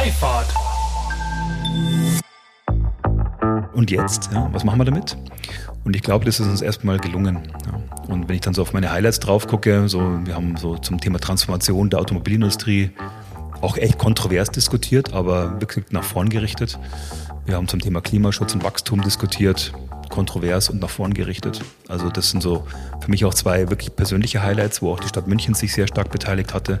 Freifahrt. Und jetzt, ja, was machen wir damit? Und ich glaube, das ist uns erstmal gelungen. Ja. Und wenn ich dann so auf meine Highlights drauf gucke, so, wir haben so zum Thema Transformation der Automobilindustrie auch echt kontrovers diskutiert, aber wirklich nach vorn gerichtet. Wir haben zum Thema Klimaschutz und Wachstum diskutiert, kontrovers und nach vorn gerichtet. Also das sind so für mich auch zwei wirklich persönliche Highlights, wo auch die Stadt München sich sehr stark beteiligt hatte.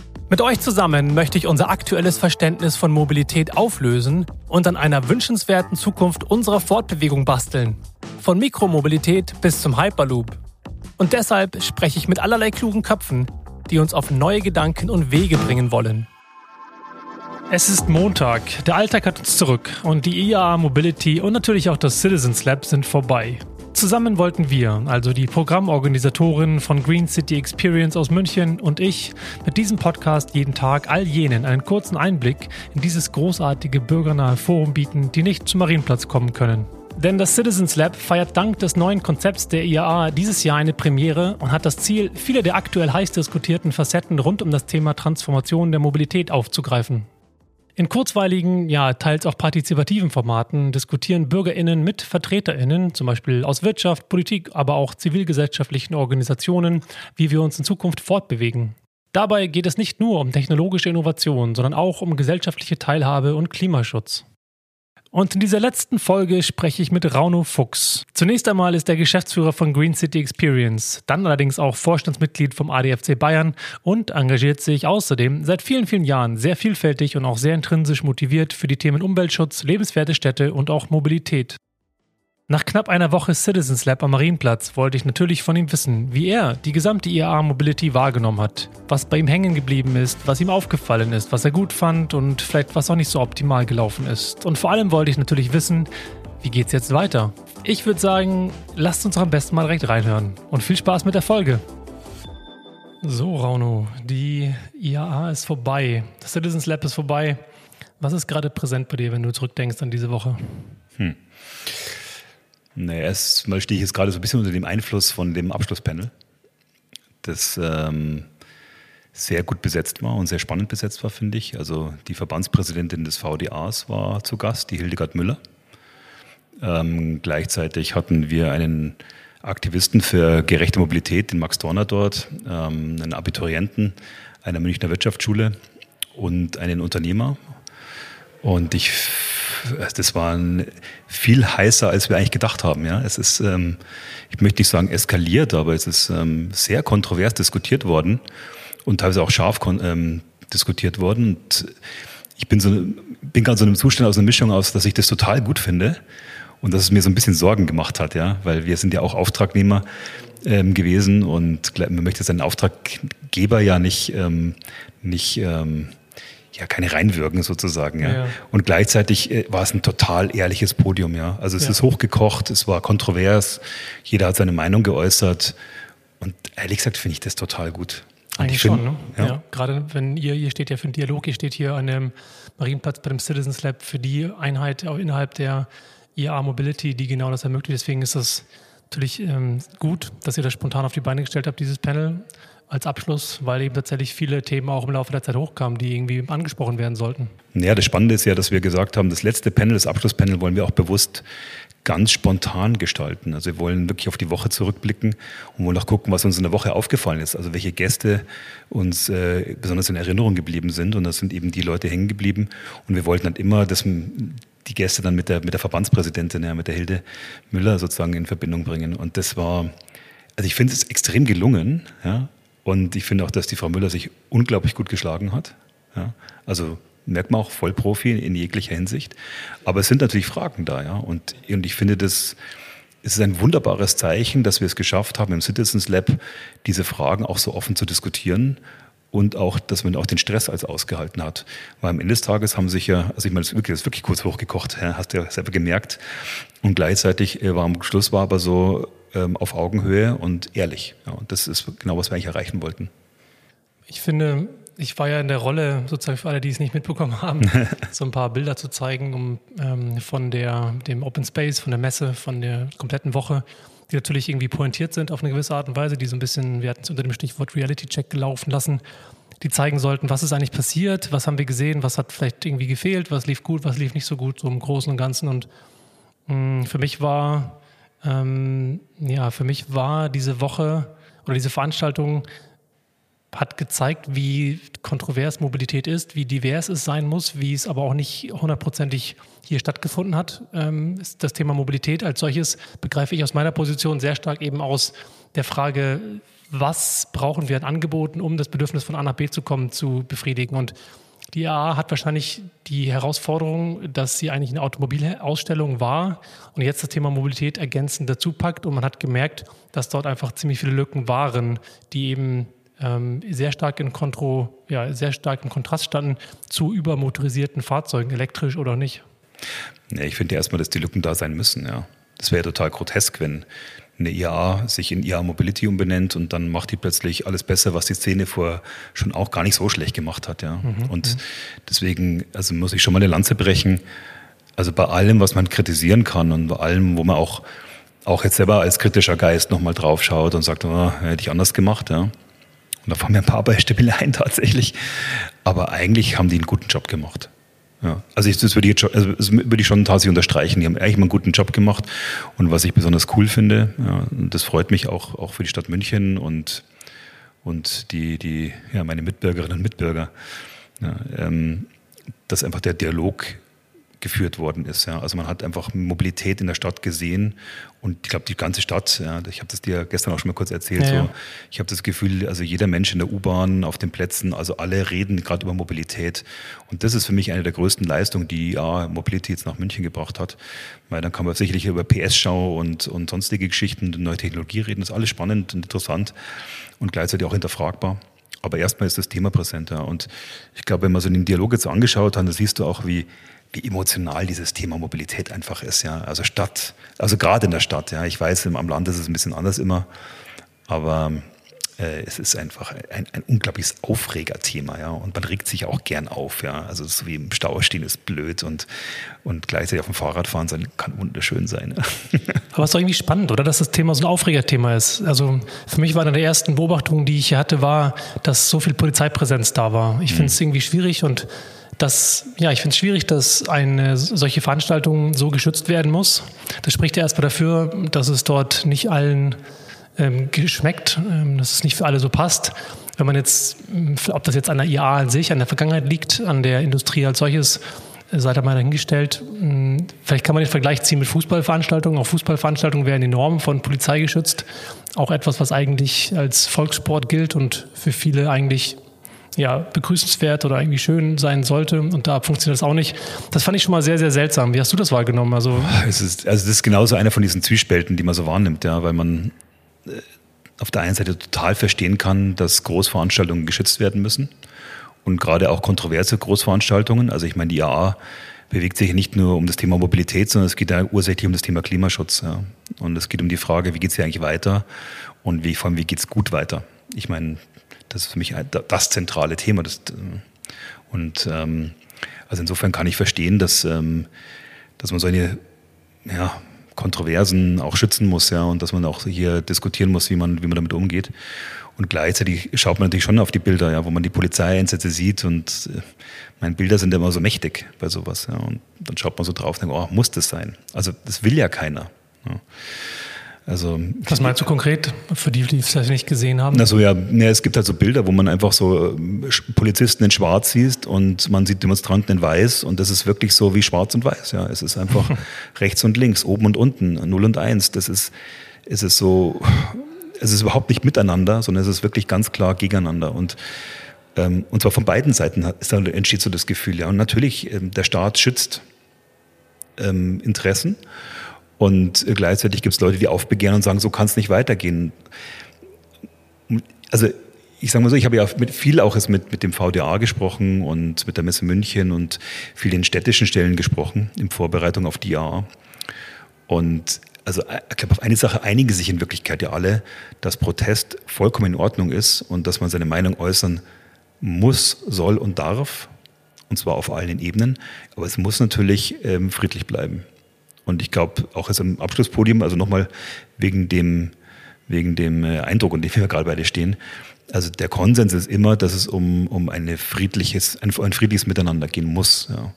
Mit euch zusammen möchte ich unser aktuelles Verständnis von Mobilität auflösen und an einer wünschenswerten Zukunft unserer Fortbewegung basteln. Von Mikromobilität bis zum Hyperloop. Und deshalb spreche ich mit allerlei klugen Köpfen, die uns auf neue Gedanken und Wege bringen wollen. Es ist Montag, der Alltag hat uns zurück und die IAA Mobility und natürlich auch das Citizens Lab sind vorbei. Zusammen wollten wir, also die Programmorganisatorin von Green City Experience aus München und ich, mit diesem Podcast jeden Tag all jenen einen kurzen Einblick in dieses großartige bürgernahe Forum bieten, die nicht zum Marienplatz kommen können. Denn das Citizens Lab feiert dank des neuen Konzepts der IAA dieses Jahr eine Premiere und hat das Ziel, viele der aktuell heiß diskutierten Facetten rund um das Thema Transformation der Mobilität aufzugreifen. In kurzweiligen, ja, teils auch partizipativen Formaten diskutieren BürgerInnen mit VertreterInnen, zum Beispiel aus Wirtschaft, Politik, aber auch zivilgesellschaftlichen Organisationen, wie wir uns in Zukunft fortbewegen. Dabei geht es nicht nur um technologische Innovation, sondern auch um gesellschaftliche Teilhabe und Klimaschutz. Und in dieser letzten Folge spreche ich mit Rauno Fuchs. Zunächst einmal ist er Geschäftsführer von Green City Experience, dann allerdings auch Vorstandsmitglied vom ADFC Bayern und engagiert sich außerdem seit vielen, vielen Jahren sehr vielfältig und auch sehr intrinsisch motiviert für die Themen Umweltschutz, lebenswerte Städte und auch Mobilität. Nach knapp einer Woche Citizens Lab am Marienplatz wollte ich natürlich von ihm wissen, wie er die gesamte IAA Mobility wahrgenommen hat, was bei ihm hängen geblieben ist, was ihm aufgefallen ist, was er gut fand und vielleicht was auch nicht so optimal gelaufen ist. Und vor allem wollte ich natürlich wissen, wie geht's jetzt weiter? Ich würde sagen, lasst uns am besten mal direkt reinhören und viel Spaß mit der Folge. So, Rauno, die IAA ist vorbei. Das Citizens Lab ist vorbei. Was ist gerade präsent bei dir, wenn du zurückdenkst an diese Woche? Hm. Naja, erstmal stehe ich jetzt gerade so ein bisschen unter dem Einfluss von dem Abschlusspanel, das ähm, sehr gut besetzt war und sehr spannend besetzt war, finde ich. Also die Verbandspräsidentin des VDAs war zu Gast, die Hildegard Müller. Ähm, gleichzeitig hatten wir einen Aktivisten für gerechte Mobilität, den Max Dorner dort, ähm, einen Abiturienten einer Münchner Wirtschaftsschule und einen Unternehmer. Und ich das war viel heißer, als wir eigentlich gedacht haben. Ja, es ist, ähm, ich möchte nicht sagen eskaliert, aber es ist ähm, sehr kontrovers diskutiert worden und teilweise auch scharf ähm, diskutiert worden. Und ich bin so, bin gerade so in einem Zustand aus einer Mischung aus, dass ich das total gut finde und dass es mir so ein bisschen Sorgen gemacht hat, ja, weil wir sind ja auch Auftragnehmer ähm, gewesen und man möchte seinen Auftraggeber ja nicht, ähm, nicht ähm, ja keine reinwirken sozusagen. Ja. ja. Und gleichzeitig äh, war es ein total ehrliches Podium. Ja. Also es ja. ist hochgekocht, es war kontrovers, jeder hat seine Meinung geäußert. Und ehrlich gesagt finde ich das total gut. Eigentlich find, schon, ne? Ja. ja. Gerade wenn ihr, ihr steht ja für den Dialog, ihr steht hier an dem Marienplatz bei dem Citizens Lab für die Einheit auch innerhalb der IA Mobility, die genau das ermöglicht. Deswegen ist es natürlich ähm, gut, dass ihr das spontan auf die Beine gestellt habt, dieses Panel als Abschluss, weil eben tatsächlich viele Themen auch im Laufe der Zeit hochkamen, die irgendwie angesprochen werden sollten. Ja, das Spannende ist ja, dass wir gesagt haben, das letzte Panel, das Abschlusspanel wollen wir auch bewusst ganz spontan gestalten. Also wir wollen wirklich auf die Woche zurückblicken und wollen auch gucken, was uns in der Woche aufgefallen ist. Also welche Gäste uns äh, besonders in Erinnerung geblieben sind. Und das sind eben die Leute hängen geblieben. Und wir wollten dann immer, dass die Gäste dann mit der, mit der Verbandspräsidentin, ja, mit der Hilde Müller sozusagen in Verbindung bringen. Und das war, also ich finde es extrem gelungen. Ja. Und ich finde auch, dass die Frau Müller sich unglaublich gut geschlagen hat. Ja, also merkt man auch Vollprofi in jeglicher Hinsicht. Aber es sind natürlich Fragen da, ja. Und, und ich finde, das ist ein wunderbares Zeichen, dass wir es geschafft haben, im Citizens Lab diese Fragen auch so offen zu diskutieren und auch, dass man auch den Stress als ausgehalten hat. Weil am Ende des Tages haben sich ja, also ich meine, das ist wirklich, das ist wirklich kurz hochgekocht, hast du ja selber gemerkt. Und gleichzeitig äh, war am Schluss war aber so ähm, auf Augenhöhe und ehrlich. Ja, und das ist genau, was wir eigentlich erreichen wollten. Ich finde, ich war ja in der Rolle, sozusagen für alle, die es nicht mitbekommen haben, so ein paar Bilder zu zeigen, um ähm, von der, dem Open Space, von der Messe, von der kompletten Woche die natürlich irgendwie pointiert sind auf eine gewisse Art und Weise, die so ein bisschen, wir hatten es unter dem Stichwort Reality Check gelaufen lassen, die zeigen sollten, was ist eigentlich passiert, was haben wir gesehen, was hat vielleicht irgendwie gefehlt, was lief gut, was lief nicht so gut, so im Großen und Ganzen. Und mh, mm, für mich war, ähm, ja, für mich war diese Woche oder diese Veranstaltung hat gezeigt, wie kontrovers Mobilität ist, wie divers es sein muss, wie es aber auch nicht hundertprozentig hier stattgefunden hat. Ähm, das Thema Mobilität als solches begreife ich aus meiner Position sehr stark eben aus der Frage, was brauchen wir an Angeboten, um das Bedürfnis von A nach B zu kommen, zu befriedigen. Und die AA hat wahrscheinlich die Herausforderung, dass sie eigentlich eine Automobilausstellung war und jetzt das Thema Mobilität ergänzend dazu packt. Und man hat gemerkt, dass dort einfach ziemlich viele Lücken waren, die eben ähm, sehr stark in Kontro, ja, sehr stark im Kontrast standen zu übermotorisierten Fahrzeugen, elektrisch oder nicht. Ja, ich finde erstmal, dass die Lücken da sein müssen, ja. Das wäre total grotesk, wenn eine IAA sich in IA Mobility umbenennt und dann macht die plötzlich alles besser, was die Szene vor schon auch gar nicht so schlecht gemacht hat. Ja. Mhm, und mhm. deswegen also muss ich schon mal eine Lanze brechen. Also bei allem, was man kritisieren kann und bei allem, wo man auch, auch jetzt selber als kritischer Geist nochmal drauf schaut und sagt, oh, hätte ich anders gemacht. Ja. Und da fallen mir ein paar Beispiele ein tatsächlich. Aber eigentlich haben die einen guten Job gemacht. Ja, also ich, das, würde ich jetzt, also das würde ich schon tatsächlich unterstreichen. Die haben eigentlich mal einen guten Job gemacht. Und was ich besonders cool finde, ja, das freut mich auch, auch für die Stadt München und, und die, die, ja, meine Mitbürgerinnen und Mitbürger, ja, ähm, dass einfach der Dialog geführt worden ist. Ja. Also man hat einfach Mobilität in der Stadt gesehen und ich glaube die ganze Stadt, ja, ich habe das dir gestern auch schon mal kurz erzählt, ja, so, ich habe das Gefühl, also jeder Mensch in der U-Bahn, auf den Plätzen, also alle reden gerade über Mobilität und das ist für mich eine der größten Leistungen, die ja, Mobility jetzt nach München gebracht hat, weil dann kann man sicherlich über PS-Schau und, und sonstige Geschichten, neue Technologie reden, das ist alles spannend und interessant und gleichzeitig auch hinterfragbar. Aber erstmal ist das Thema präsenter. Und ich glaube, wenn man so den Dialog jetzt angeschaut hat, dann siehst du auch, wie, wie emotional dieses Thema Mobilität einfach ist, ja. Also Stadt, also gerade in der Stadt, ja. Ich weiß, am Land ist es ein bisschen anders immer, aber äh, es ist einfach ein, ein unglaubliches Aufregerthema, ja. Und man regt sich auch gern auf, ja. Also so wie im Stau stehen ist blöd und, und gleichzeitig auf dem Fahrrad fahren sein kann wunderschön sein. Ja. Aber es ist doch irgendwie spannend, oder? Dass das Thema so ein Aufregerthema ist. Also für mich war eine der ersten Beobachtungen, die ich hatte, war, dass so viel Polizeipräsenz da war. Ich finde es mhm. irgendwie schwierig und das, ja, ich finde es schwierig, dass eine solche Veranstaltung so geschützt werden muss. Das spricht ja erstmal dafür, dass es dort nicht allen ähm, geschmeckt, ähm, dass es nicht für alle so passt. Wenn man jetzt, ob das jetzt an der IA an sich, an der Vergangenheit liegt, an der Industrie als solches, äh, seid ihr mal dahingestellt. Vielleicht kann man den Vergleich ziehen mit Fußballveranstaltungen. Auch Fußballveranstaltungen werden enorm von Polizei geschützt. Auch etwas, was eigentlich als Volkssport gilt und für viele eigentlich ja, begrüßenswert oder irgendwie schön sein sollte und da funktioniert das auch nicht. Das fand ich schon mal sehr, sehr seltsam. Wie hast du das wahrgenommen? Also, es ist, also das ist genauso einer von diesen Zwiespälten, die man so wahrnimmt, ja, weil man äh, auf der einen Seite total verstehen kann, dass Großveranstaltungen geschützt werden müssen und gerade auch kontroverse Großveranstaltungen. Also ich meine, die IA bewegt sich nicht nur um das Thema Mobilität, sondern es geht ja ursächlich um das Thema Klimaschutz. Ja. Und es geht um die Frage, wie geht es hier eigentlich weiter und wie, vor allem, wie geht es gut weiter. Ich meine, das ist für mich das zentrale Thema. Das, und ähm, also insofern kann ich verstehen, dass, ähm, dass man solche ja, Kontroversen auch schützen muss, ja, und dass man auch hier diskutieren muss, wie man, wie man damit umgeht. Und gleichzeitig schaut man natürlich schon auf die Bilder, ja, wo man die Polizeieinsätze sieht und äh, meine Bilder sind immer so mächtig bei sowas. Ja, und dann schaut man so drauf und denkt, oh, muss das sein? Also das will ja keiner. Ja. Also, Was meinst du konkret, für die, die es vielleicht nicht gesehen haben? Also ja, ne, es gibt halt so Bilder, wo man einfach so äh, Polizisten in Schwarz sieht und man sieht Demonstranten in Weiß und das ist wirklich so wie Schwarz und Weiß. Ja, es ist einfach rechts und links, oben und unten, 0 und 1. Das ist, es ist so, es ist überhaupt nicht miteinander, sondern es ist wirklich ganz klar gegeneinander und ähm, und zwar von beiden Seiten ist, entsteht so das Gefühl, ja. Und natürlich, ähm, der Staat schützt ähm, Interessen und gleichzeitig gibt es Leute, die aufbegehren und sagen, so kann es nicht weitergehen. Also ich sage mal so, ich habe ja mit viel auch mit, mit dem VDA gesprochen und mit der Messe München und vielen städtischen Stellen gesprochen in Vorbereitung auf die AA. Und also ich glaube, auf eine Sache einigen sich in Wirklichkeit ja alle, dass Protest vollkommen in Ordnung ist und dass man seine Meinung äußern muss, soll und darf. Und zwar auf allen Ebenen. Aber es muss natürlich ähm, friedlich bleiben. Und ich glaube, auch jetzt im Abschlusspodium, also nochmal wegen dem, wegen dem äh, Eindruck, und dem wir gerade beide stehen, also der Konsens ist immer, dass es um, um eine friedliches, ein, ein friedliches Miteinander gehen muss. Ja.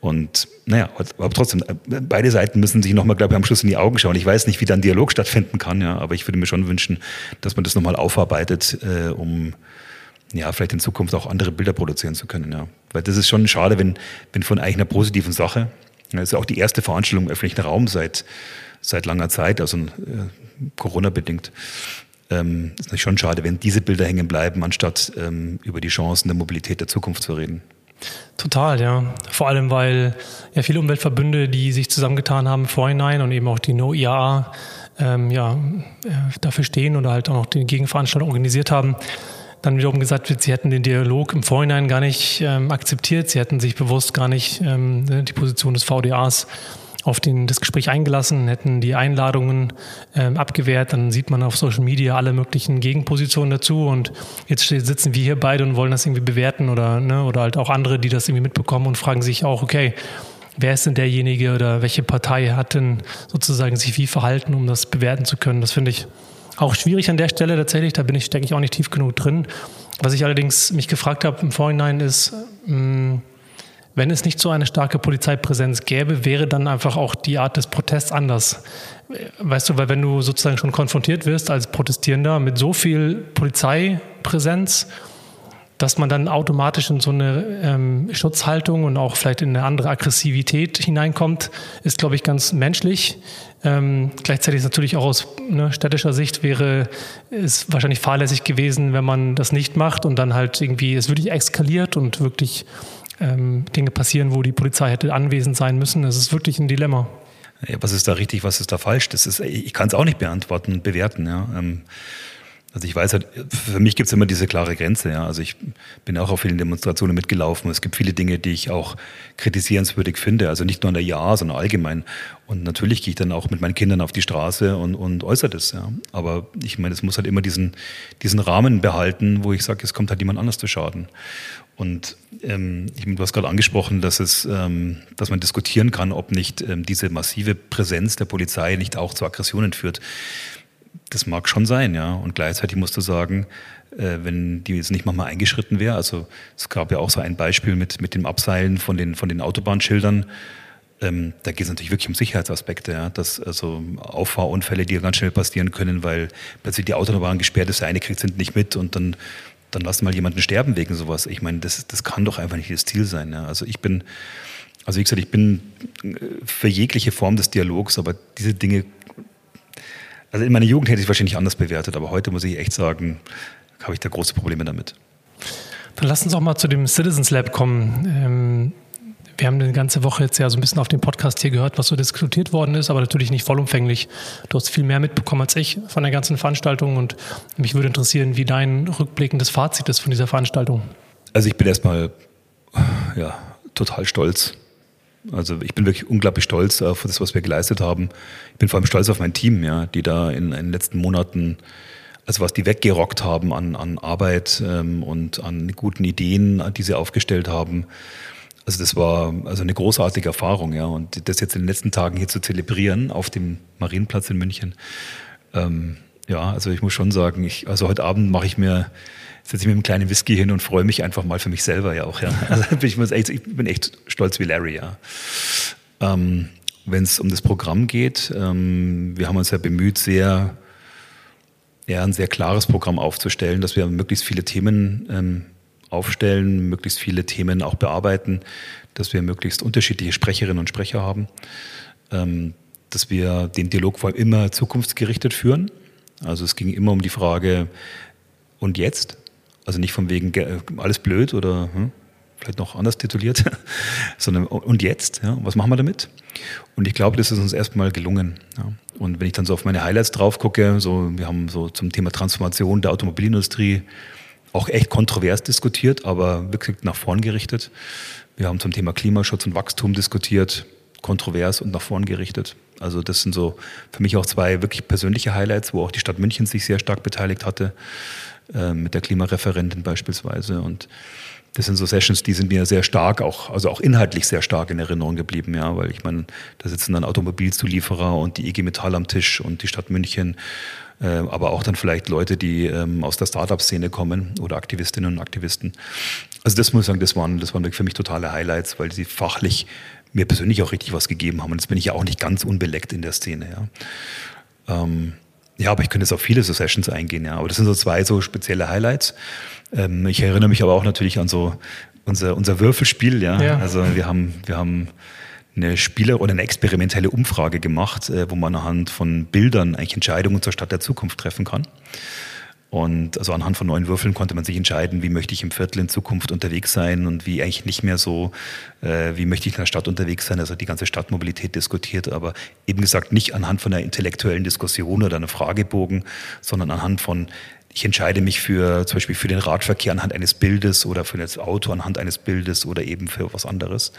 Und naja, aber trotzdem, äh, beide Seiten müssen sich nochmal, glaube ich, am Schluss in die Augen schauen. Ich weiß nicht, wie dann Dialog stattfinden kann, ja, aber ich würde mir schon wünschen, dass man das nochmal aufarbeitet, äh, um ja, vielleicht in Zukunft auch andere Bilder produzieren zu können. Ja. Weil das ist schon schade, wenn, wenn von eigentlich einer positiven Sache, das ist ja auch die erste Veranstaltung im öffentlichen Raum seit, seit langer Zeit, also äh, Corona-bedingt, ähm, ist natürlich schon schade, wenn diese Bilder hängen bleiben, anstatt ähm, über die Chancen der Mobilität der Zukunft zu reden. Total, ja. Vor allem, weil ja viele Umweltverbünde, die sich zusammengetan haben Vorhinein und eben auch die No-IAA ähm, ja, äh, dafür stehen oder halt auch noch die Gegenveranstaltung organisiert haben, dann wiederum gesagt wird, sie hätten den Dialog im Vorhinein gar nicht ähm, akzeptiert, sie hätten sich bewusst gar nicht ähm, die Position des VDAs auf den, das Gespräch eingelassen, hätten die Einladungen ähm, abgewehrt, dann sieht man auf Social Media alle möglichen Gegenpositionen dazu. Und jetzt sitzen wir hier beide und wollen das irgendwie bewerten oder, ne, oder halt auch andere, die das irgendwie mitbekommen und fragen sich auch, okay, wer ist denn derjenige oder welche Partei hat denn sozusagen sich wie verhalten, um das bewerten zu können? Das finde ich auch schwierig an der Stelle tatsächlich, da bin ich, stecke ich auch nicht tief genug drin. Was ich allerdings mich gefragt habe im Vorhinein ist, mh, mm, wenn es nicht so eine starke Polizeipräsenz gäbe, wäre dann einfach auch die Art des Protests anders. Weißt du, weil wenn du sozusagen schon konfrontiert wirst als Protestierender mit so viel Polizeipräsenz, dass man dann automatisch in so eine ähm, Schutzhaltung und auch vielleicht in eine andere Aggressivität hineinkommt, ist, glaube ich, ganz menschlich. Ähm, gleichzeitig natürlich auch aus ne, städtischer Sicht wäre es wahrscheinlich fahrlässig gewesen, wenn man das nicht macht und dann halt irgendwie es wirklich eskaliert und wirklich ähm, Dinge passieren, wo die Polizei hätte anwesend sein müssen. Es ist wirklich ein Dilemma. Ja, was ist da richtig, was ist da falsch? Das ist, ich kann es auch nicht beantworten bewerten. Ja. Ähm, also ich weiß halt, für mich gibt es immer diese klare Grenze. Ja. Also ich bin auch auf vielen Demonstrationen mitgelaufen. Es gibt viele Dinge, die ich auch kritisierenswürdig finde. Also nicht nur in der Ja, sondern allgemein. Und natürlich gehe ich dann auch mit meinen Kindern auf die Straße und, und äußere das. Ja. Aber ich meine, es muss halt immer diesen, diesen Rahmen behalten, wo ich sage, es kommt halt jemand anders zu Schaden. Und ähm, ich, du hast gerade angesprochen, dass, es, ähm, dass man diskutieren kann, ob nicht ähm, diese massive Präsenz der Polizei nicht auch zu Aggressionen führt. Das mag schon sein, ja. Und gleichzeitig musst du sagen, äh, wenn die jetzt nicht mal eingeschritten wäre, also es gab ja auch so ein Beispiel mit, mit dem Abseilen von den, von den Autobahnschildern, ähm, da geht es natürlich wirklich um Sicherheitsaspekte, ja, dass also Auffahrunfälle, die ganz schnell passieren können, weil plötzlich die Autobahn gesperrt ist, der eine kriegt es nicht mit und dann dann lass mal jemanden sterben wegen sowas. Ich meine, das, das kann doch einfach nicht das Ziel sein. Ja. Also ich bin, also wie gesagt, ich bin äh, für jegliche Form des Dialogs, aber diese Dinge, also in meiner Jugend hätte ich es wahrscheinlich anders bewertet, aber heute muss ich echt sagen, habe ich da große Probleme damit. Dann lass uns auch mal zu dem Citizens Lab kommen. Ähm wir haben die ganze Woche jetzt ja so ein bisschen auf dem Podcast hier gehört, was so diskutiert worden ist, aber natürlich nicht vollumfänglich. Du hast viel mehr mitbekommen als ich von der ganzen Veranstaltung und mich würde interessieren, wie dein rückblickendes Fazit ist von dieser Veranstaltung. Also ich bin erstmal ja, total stolz. Also ich bin wirklich unglaublich stolz auf das, was wir geleistet haben. Ich bin vor allem stolz auf mein Team, ja, die da in, in den letzten Monaten also was die weggerockt haben an, an Arbeit ähm, und an guten Ideen, die sie aufgestellt haben. Also das war also eine großartige Erfahrung, ja. Und das jetzt in den letzten Tagen hier zu zelebrieren auf dem Marienplatz in München, ähm, ja, also ich muss schon sagen, ich, also heute Abend mache ich mir, setze ich mir einen kleinen Whisky hin und freue mich einfach mal für mich selber ja auch, ja. Also ich, muss echt, ich bin echt stolz wie Larry, ja. Ähm, Wenn es um das Programm geht, ähm, wir haben uns ja bemüht, sehr, ja, ein sehr klares Programm aufzustellen, dass wir möglichst viele Themen ähm, aufstellen, möglichst viele Themen auch bearbeiten, dass wir möglichst unterschiedliche Sprecherinnen und Sprecher haben, ähm, dass wir den Dialog vor allem immer zukunftsgerichtet führen. Also es ging immer um die Frage, und jetzt? Also nicht von wegen alles blöd oder hm, vielleicht noch anders tituliert, sondern und jetzt? Ja, was machen wir damit? Und ich glaube, das ist uns erstmal gelungen. Ja. Und wenn ich dann so auf meine Highlights drauf gucke, so, wir haben so zum Thema Transformation der Automobilindustrie auch echt kontrovers diskutiert, aber wirklich nach vorn gerichtet. Wir haben zum Thema Klimaschutz und Wachstum diskutiert, kontrovers und nach vorn gerichtet. Also das sind so für mich auch zwei wirklich persönliche Highlights, wo auch die Stadt München sich sehr stark beteiligt hatte, äh, mit der Klimareferentin beispielsweise. Und das sind so Sessions, die sind mir sehr stark, auch, also auch inhaltlich sehr stark in Erinnerung geblieben, ja, weil ich meine, da sitzen dann Automobilzulieferer und die IG Metall am Tisch und die Stadt München, äh, aber auch dann vielleicht Leute, die ähm, aus der Startup-Szene kommen oder Aktivistinnen und Aktivisten. Also das muss ich sagen, das waren, das waren für mich totale Highlights, weil sie fachlich mir persönlich auch richtig was gegeben haben. Und jetzt bin ich ja auch nicht ganz unbeleckt in der Szene, ja. Ähm, ja, aber ich könnte jetzt auf viele so Sessions eingehen, ja. Aber das sind so zwei so spezielle Highlights. Ähm, ich erinnere mich aber auch natürlich an so unser, unser Würfelspiel, ja. ja. Also wir haben, wir haben eine Spieler- oder eine experimentelle Umfrage gemacht, äh, wo man anhand von Bildern eigentlich Entscheidungen zur Stadt der Zukunft treffen kann. Und also anhand von neuen Würfeln konnte man sich entscheiden, wie möchte ich im Viertel in Zukunft unterwegs sein und wie eigentlich nicht mehr so, äh, wie möchte ich in der Stadt unterwegs sein. Also die ganze Stadtmobilität diskutiert, aber eben gesagt nicht anhand von einer intellektuellen Diskussion oder einem Fragebogen, sondern anhand von ich entscheide mich für zum Beispiel für den Radverkehr anhand eines Bildes oder für das Auto anhand eines Bildes oder eben für was anderes.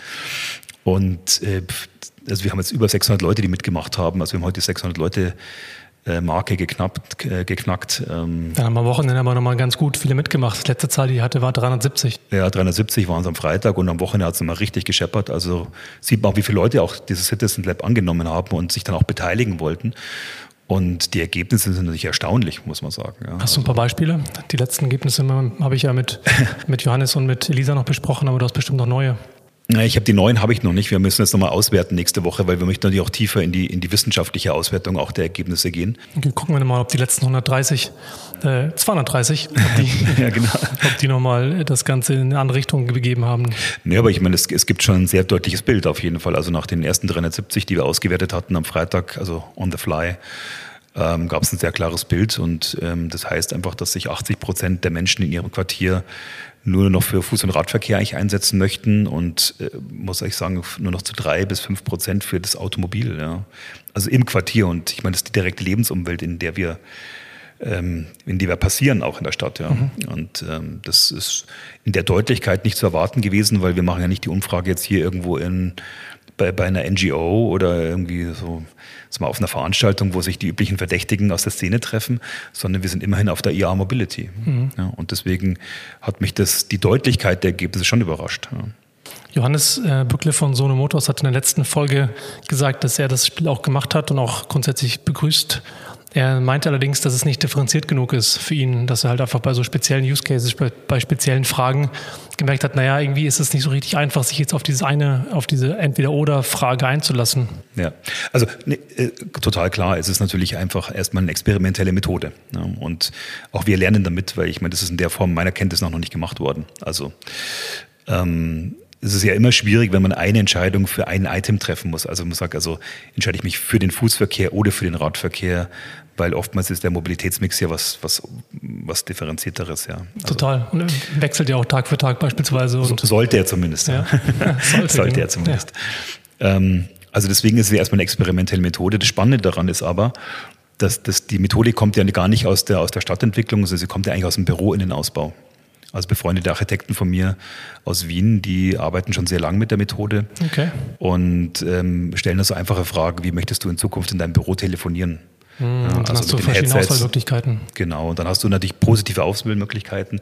Und äh, also wir haben jetzt über 600 Leute, die mitgemacht haben. Also wir haben heute 600 Leute Marke geknappt, äh, geknackt. Ähm. Dann haben wir am Wochenende aber nochmal ganz gut viele mitgemacht. Das letzte Zahl, die ich hatte, war 370. Ja, 370 waren es am Freitag und am Wochenende hat es nochmal richtig gescheppert. Also sieht man auch, wie viele Leute auch dieses Citizen Lab angenommen haben und sich dann auch beteiligen wollten. Und die Ergebnisse sind natürlich erstaunlich, muss man sagen. Ja. Hast du ein paar Beispiele? Die letzten Ergebnisse habe ich ja mit, mit Johannes und mit Elisa noch besprochen, aber du hast bestimmt noch neue. Ich habe die neuen habe ich noch nicht. Wir müssen jetzt nochmal auswerten nächste Woche, weil wir möchten natürlich auch tiefer in die, in die wissenschaftliche Auswertung auch der Ergebnisse gehen. Okay, gucken wir mal, ob die letzten 130, äh, 230, ob die, ja, genau. ob die nochmal das Ganze in eine andere Richtung begeben haben. Nee, aber ich meine, es, es gibt schon ein sehr deutliches Bild auf jeden Fall. Also nach den ersten 370, die wir ausgewertet hatten am Freitag, also on the fly, ähm, gab es ein sehr klares Bild und ähm, das heißt einfach, dass sich 80 Prozent der Menschen in ihrem Quartier nur noch für Fuß- und Radverkehr eigentlich einsetzen möchten und äh, muss ich sagen, nur noch zu drei bis fünf Prozent für das Automobil. Ja. Also im Quartier und ich meine, das ist die direkte Lebensumwelt, in der wir ähm, in die wir passieren, auch in der Stadt. Ja. Mhm. Und ähm, das ist in der Deutlichkeit nicht zu erwarten gewesen, weil wir machen ja nicht die Umfrage jetzt hier irgendwo in bei, bei einer NGO oder irgendwie so, mal auf einer Veranstaltung, wo sich die üblichen Verdächtigen aus der Szene treffen, sondern wir sind immerhin auf der IA Mobility. Mhm. Ja, und deswegen hat mich das, die Deutlichkeit der Ergebnisse schon überrascht. Ja. Johannes äh, Bückle von Sono Motors hat in der letzten Folge gesagt, dass er das Spiel auch gemacht hat und auch grundsätzlich begrüßt er meinte allerdings, dass es nicht differenziert genug ist für ihn, dass er halt einfach bei so speziellen Use Cases, bei, speziellen Fragen gemerkt hat, naja, irgendwie ist es nicht so richtig einfach, sich jetzt auf diese eine, auf diese Entweder-Oder-Frage einzulassen. Ja, also ne, total klar, es ist natürlich einfach erstmal eine experimentelle Methode. Ne? Und auch wir lernen damit, weil ich meine, das ist in der Form meiner Kenntnis noch nicht gemacht worden. Also ähm, es ist ja immer schwierig, wenn man eine Entscheidung für ein Item treffen muss. Also man sagt, also entscheide ich mich für den Fußverkehr oder für den Radverkehr, weil oftmals ist der Mobilitätsmix ja was, was, was differenzierteres, ja. Also Total. Und wechselt ja auch Tag für Tag beispielsweise. Und sollte er zumindest, ja. ja. sollte, sollte er zumindest. Ja. Ähm, also deswegen ist es erstmal eine experimentelle Methode. Das Spannende daran ist aber, dass, dass die Methode kommt ja gar nicht aus der, aus der Stadtentwicklung, sondern sie kommt ja eigentlich aus dem Büro in den Ausbau. Also befreundete Architekten von mir aus Wien, die arbeiten schon sehr lang mit der Methode okay. und ähm, stellen da so einfache Fragen, wie möchtest du in Zukunft in deinem Büro telefonieren? Mhm, ja, dann also hast du verschiedene Headsets. Auswahlmöglichkeiten. Genau, und dann hast du natürlich positive Auswahlmöglichkeiten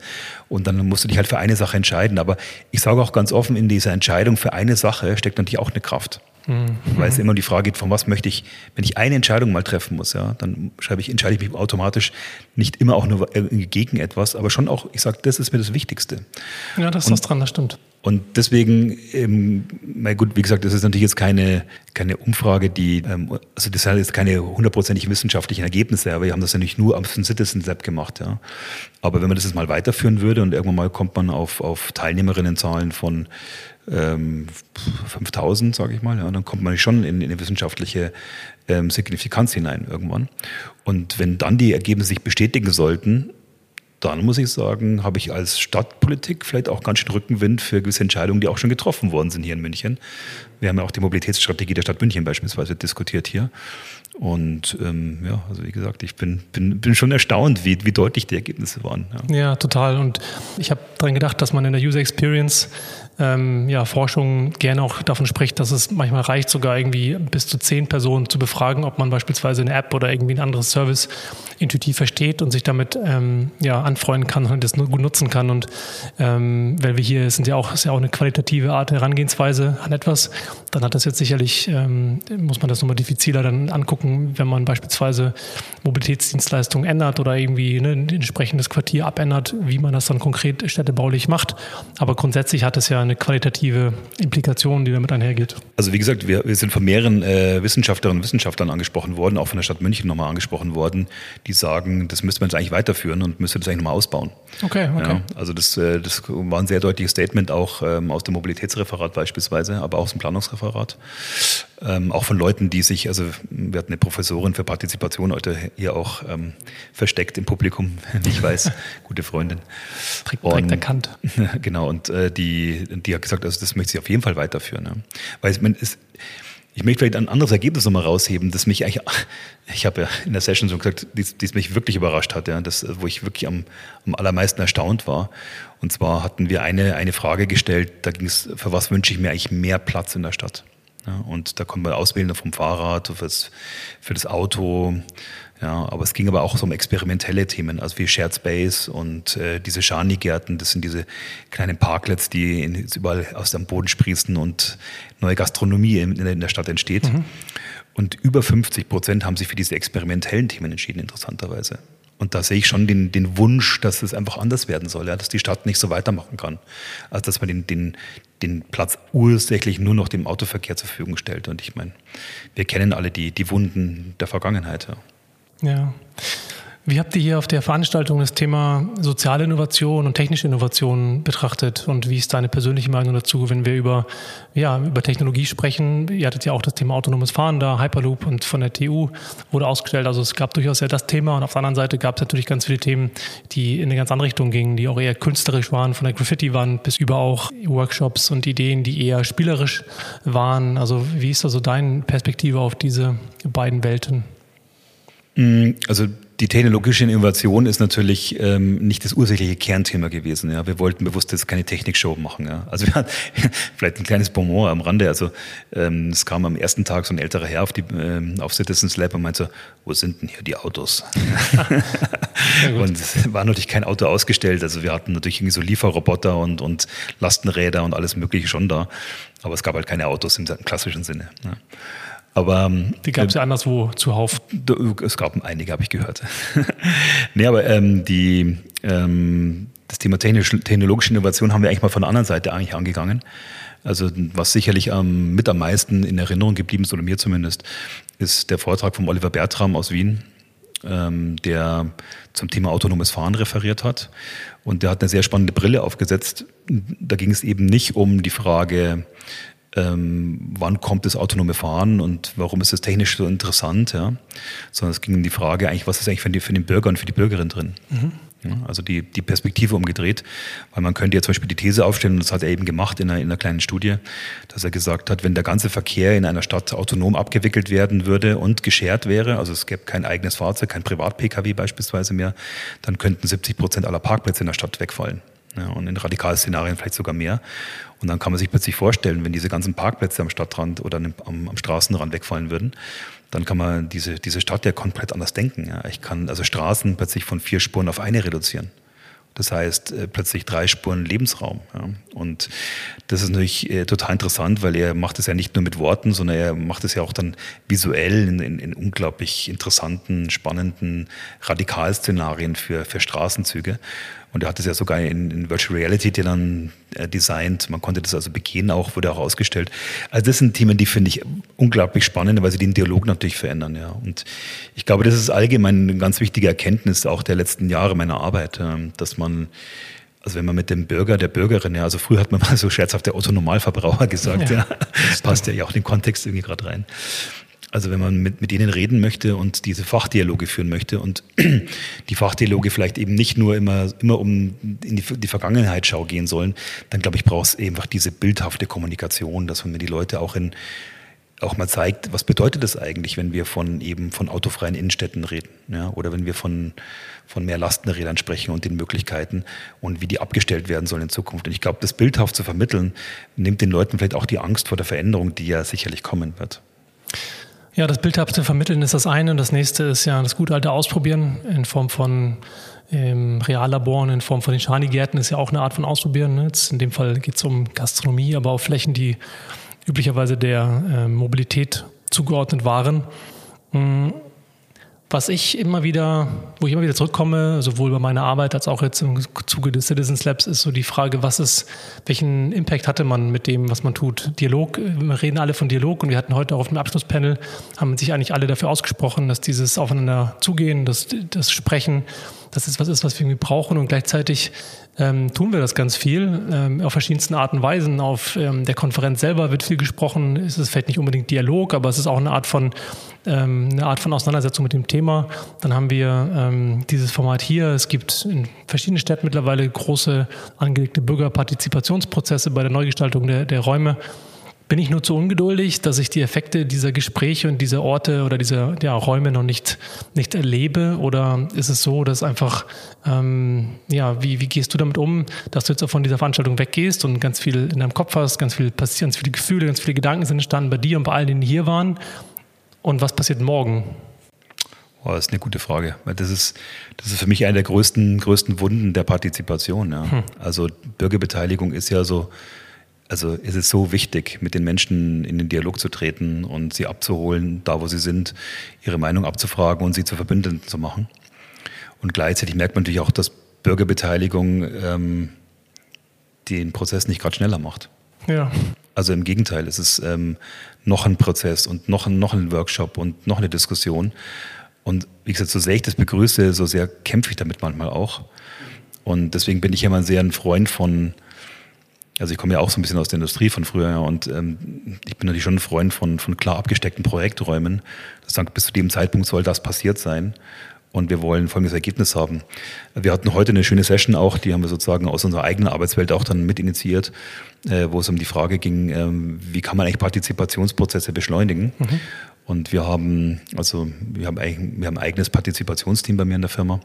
und dann musst du dich halt für eine Sache entscheiden. Aber ich sage auch ganz offen, in dieser Entscheidung für eine Sache steckt natürlich auch eine Kraft. Mhm. Weil es immer um die Frage geht, von was möchte ich, wenn ich eine Entscheidung mal treffen muss, ja, dann schreibe ich, entscheide ich mich automatisch nicht immer auch nur gegen etwas, aber schon auch, ich sage, das ist mir das Wichtigste. Ja, das ist was dran, das stimmt. Und deswegen, ähm, na gut, wie gesagt, das ist natürlich jetzt keine, keine Umfrage, die, ähm, also das sind jetzt keine hundertprozentig wissenschaftlichen Ergebnisse, aber wir haben das ja nicht nur am Citizen Lab gemacht, ja. Aber wenn man das jetzt mal weiterführen würde und irgendwann mal kommt man auf, auf Teilnehmerinnenzahlen von ähm, 5000, sage ich mal, ja, dann kommt man schon in, in eine wissenschaftliche ähm, Signifikanz hinein irgendwann. Und wenn dann die Ergebnisse sich bestätigen sollten, dann muss ich sagen, habe ich als Stadtpolitik vielleicht auch ganz schön Rückenwind für gewisse Entscheidungen, die auch schon getroffen worden sind hier in München. Wir haben ja auch die Mobilitätsstrategie der Stadt München beispielsweise diskutiert hier. Und ähm, ja, also wie gesagt, ich bin, bin, bin schon erstaunt, wie, wie deutlich die Ergebnisse waren. Ja, ja total. Und ich habe daran gedacht, dass man in der User Experience ähm, ja, Forschung gerne auch davon spricht, dass es manchmal reicht, sogar irgendwie bis zu zehn Personen zu befragen, ob man beispielsweise eine App oder irgendwie ein anderes Service intuitiv versteht und sich damit ähm, ja, anfreunden kann und das gut nutzen kann. Und ähm, wenn wir hier sind ja auch, ist ja auch eine qualitative Art Herangehensweise an etwas, dann hat das jetzt sicherlich, ähm, muss man das nochmal diffiziler dann angucken, wenn man beispielsweise Mobilitätsdienstleistungen ändert oder irgendwie ne, ein entsprechendes Quartier abändert, wie man das dann konkret städtebaulich macht. Aber grundsätzlich hat es ja eine qualitative Implikation, die damit einhergeht. Also wie gesagt, wir, wir sind von mehreren äh, Wissenschaftlerinnen und Wissenschaftlern angesprochen worden, auch von der Stadt München nochmal angesprochen worden, die sagen, das müsste man jetzt eigentlich weiterführen und müsste das eigentlich nochmal ausbauen. Okay, okay. Ja, also das, äh, das war ein sehr deutliches Statement auch ähm, aus dem Mobilitätsreferat beispielsweise, aber auch aus dem Planungsreferat. Ähm, auch von Leuten, die sich, also wir hatten eine Professorin für Partizipation heute hier auch ähm, versteckt im Publikum, ich weiß, gute Freundin. Direkt, direkt erkannt. Genau, und äh, die, die hat gesagt, also das möchte sie auf jeden Fall weiterführen. Ja. Weil ich, meine, es, ich möchte vielleicht ein anderes Ergebnis nochmal rausheben, das mich eigentlich, ich habe ja in der Session so gesagt, das, das mich wirklich überrascht hat, ja, das, wo ich wirklich am, am allermeisten erstaunt war. Und zwar hatten wir eine, eine Frage gestellt, da ging es, für was wünsche ich mir eigentlich mehr Platz in der Stadt? Ja, und da konnte man auswählen vom Fahrrad, fürs, für das Auto. Ja, aber es ging aber auch so um experimentelle Themen, also wie Shared Space und äh, diese Schani-Gärten, das sind diese kleinen Parklets, die in, überall aus dem Boden sprießen und neue Gastronomie in, in der Stadt entsteht. Mhm. Und über 50 Prozent haben sich für diese experimentellen Themen entschieden, interessanterweise. Und da sehe ich schon den, den Wunsch, dass es einfach anders werden soll, ja, dass die Stadt nicht so weitermachen kann. Also dass man den, den, den Platz ursächlich nur noch dem Autoverkehr zur Verfügung stellt. Und ich meine, wir kennen alle die, die Wunden der Vergangenheit. Ja. Ja. Wie habt ihr hier auf der Veranstaltung das Thema soziale Innovation und technische Innovation betrachtet? Und wie ist deine persönliche Meinung dazu, wenn wir über, ja, über Technologie sprechen? Ihr hattet ja auch das Thema autonomes Fahren da, Hyperloop und von der TU wurde ausgestellt. Also es gab durchaus ja das Thema und auf der anderen Seite gab es natürlich ganz viele Themen, die in eine ganz andere Richtung gingen, die auch eher künstlerisch waren, von der Graffiti-Wand bis über auch Workshops und Ideen, die eher spielerisch waren. Also wie ist da so deine Perspektive auf diese beiden Welten? Mm, also die technologische Innovation ist natürlich ähm, nicht das ursächliche Kernthema gewesen. Ja. Wir wollten bewusst jetzt keine Technikshow machen. Ja. Also wir hatten vielleicht ein kleines Bonbon am Rande. Also ähm, es kam am ersten Tag so ein älterer Herr auf, die, ähm, auf Citizens Lab und meinte so, wo sind denn hier die Autos? und es war natürlich kein Auto ausgestellt. Also wir hatten natürlich irgendwie so Lieferroboter und, und Lastenräder und alles Mögliche schon da. Aber es gab halt keine Autos im klassischen Sinne. Ja. Aber, ähm, die gab es ja anderswo zuhauf. Es gab einige, habe ich gehört. nee, aber ähm, die, ähm, das Thema technologische Innovation haben wir eigentlich mal von der anderen Seite eigentlich angegangen. Also was sicherlich ähm, mit am meisten in Erinnerung geblieben ist, oder mir zumindest, ist der Vortrag von Oliver Bertram aus Wien, ähm, der zum Thema autonomes Fahren referiert hat. Und der hat eine sehr spannende Brille aufgesetzt. Da ging es eben nicht um die Frage, ähm, wann kommt das autonome Fahren und warum ist das technisch so interessant, ja? sondern es ging um die Frage eigentlich, was ist eigentlich für, die, für den Bürger und für die Bürgerin drin. Mhm. Ja, also die, die Perspektive umgedreht, weil man könnte ja zum Beispiel die These aufstellen, und das hat er eben gemacht in einer, in einer kleinen Studie, dass er gesagt hat, wenn der ganze Verkehr in einer Stadt autonom abgewickelt werden würde und geschert wäre, also es gäbe kein eigenes Fahrzeug, kein Privat-Pkw beispielsweise mehr, dann könnten 70 Prozent aller Parkplätze in der Stadt wegfallen. Ja, und in Radikalszenarien vielleicht sogar mehr. Und dann kann man sich plötzlich vorstellen, wenn diese ganzen Parkplätze am Stadtrand oder am, am Straßenrand wegfallen würden, dann kann man diese, diese Stadt ja komplett anders denken. Ja. Ich kann also Straßen plötzlich von vier Spuren auf eine reduzieren. Das heißt, äh, plötzlich drei Spuren Lebensraum. Ja. Und das ist natürlich äh, total interessant, weil er macht es ja nicht nur mit Worten, sondern er macht es ja auch dann visuell in, in, in unglaublich interessanten, spannenden Radikalszenarien für, für Straßenzüge. Und er hat es ja sogar in, in Virtual Reality dann äh, designt. Man konnte das also begehen auch, wurde auch ausgestellt. Also das sind Themen, die finde ich unglaublich spannend, weil sie den Dialog natürlich verändern. Ja. Und ich glaube, das ist allgemein eine ganz wichtige Erkenntnis auch der letzten Jahre meiner Arbeit, äh, dass man also wenn man mit dem Bürger, der Bürgerin, ja, also früher hat man mal so scherzhaft der Autonormalverbraucher gesagt, ja, ja. passt ja auch in den Kontext irgendwie gerade rein. Also wenn man mit, mit ihnen reden möchte und diese Fachdialoge führen möchte und die Fachdialoge vielleicht eben nicht nur immer, immer um in die, die Vergangenheit schau gehen sollen, dann glaube ich, braucht es einfach diese bildhafte Kommunikation, dass man die Leute auch in auch mal zeigt, was bedeutet das eigentlich, wenn wir von eben von autofreien Innenstädten reden, ja, oder wenn wir von, von mehr Lastenrädern sprechen und den Möglichkeiten und wie die abgestellt werden sollen in Zukunft. Und ich glaube, das bildhaft zu vermitteln, nimmt den Leuten vielleicht auch die Angst vor der Veränderung, die ja sicherlich kommen wird. Ja, das bildhaft zu vermitteln ist das eine und das nächste ist ja das gute alte Ausprobieren in Form von ähm, Reallaboren, in Form von den Schanigärten ist ja auch eine Art von Ausprobieren. Ne? Jetzt in dem Fall geht es um Gastronomie, aber auch Flächen, die üblicherweise der äh, Mobilität zugeordnet waren. Mm, was ich immer wieder, wo ich immer wieder zurückkomme, sowohl bei meiner Arbeit als auch jetzt im Zuge des Citizens Labs, ist so die Frage, was ist, welchen Impact hatte man mit dem, was man tut? Dialog, wir reden alle von Dialog und wir hatten heute auch auf dem Abschlusspanel, haben sich eigentlich alle dafür ausgesprochen, dass dieses Aufeinander zugehen, das, das Sprechen, dass es was ist, was wir irgendwie brauchen und gleichzeitig ähm, tun wir das ganz viel ähm, auf verschiedensten Arten und Weisen. Auf ähm, der Konferenz selber wird viel gesprochen. Es ist vielleicht nicht unbedingt Dialog, aber es ist auch eine Art von ähm, eine Art von Auseinandersetzung mit dem Thema. Dann haben wir ähm, dieses Format hier. Es gibt in verschiedenen Städten mittlerweile große angelegte Bürgerpartizipationsprozesse bei der Neugestaltung der, der Räume. Bin ich nur zu ungeduldig, dass ich die Effekte dieser Gespräche und dieser Orte oder dieser ja, Räume noch nicht, nicht erlebe? Oder ist es so, dass einfach, ähm, ja, wie, wie gehst du damit um, dass du jetzt auch von dieser Veranstaltung weggehst und ganz viel in deinem Kopf hast, ganz viel passiert, ganz viele Gefühle, ganz viele Gedanken sind entstanden bei dir und bei allen, die hier waren? Und was passiert morgen? Oh, das ist eine gute Frage. Das ist, das ist für mich eine der größten, größten Wunden der Partizipation. Ja. Hm. Also Bürgerbeteiligung ist ja so also ist es so wichtig, mit den Menschen in den Dialog zu treten und sie abzuholen, da wo sie sind, ihre Meinung abzufragen und sie zu Verbündeten zu machen. Und gleichzeitig merkt man natürlich auch, dass Bürgerbeteiligung ähm, den Prozess nicht gerade schneller macht. Ja. Also im Gegenteil, es ist ähm, noch ein Prozess und noch ein, noch ein Workshop und noch eine Diskussion. Und wie gesagt, so sehr ich das begrüße, so sehr kämpfe ich damit manchmal auch. Und deswegen bin ich immer sehr ein Freund von also ich komme ja auch so ein bisschen aus der Industrie von früher und ähm, ich bin natürlich schon ein Freund von, von klar abgesteckten Projekträumen. Das sagt, bis zu dem Zeitpunkt soll das passiert sein und wir wollen folgendes Ergebnis haben. Wir hatten heute eine schöne Session auch, die haben wir sozusagen aus unserer eigenen Arbeitswelt auch dann mit initiiert, äh, wo es um die Frage ging, ähm, wie kann man eigentlich Partizipationsprozesse beschleunigen? Mhm. Und wir haben, also wir haben, wir haben ein eigenes Partizipationsteam bei mir in der Firma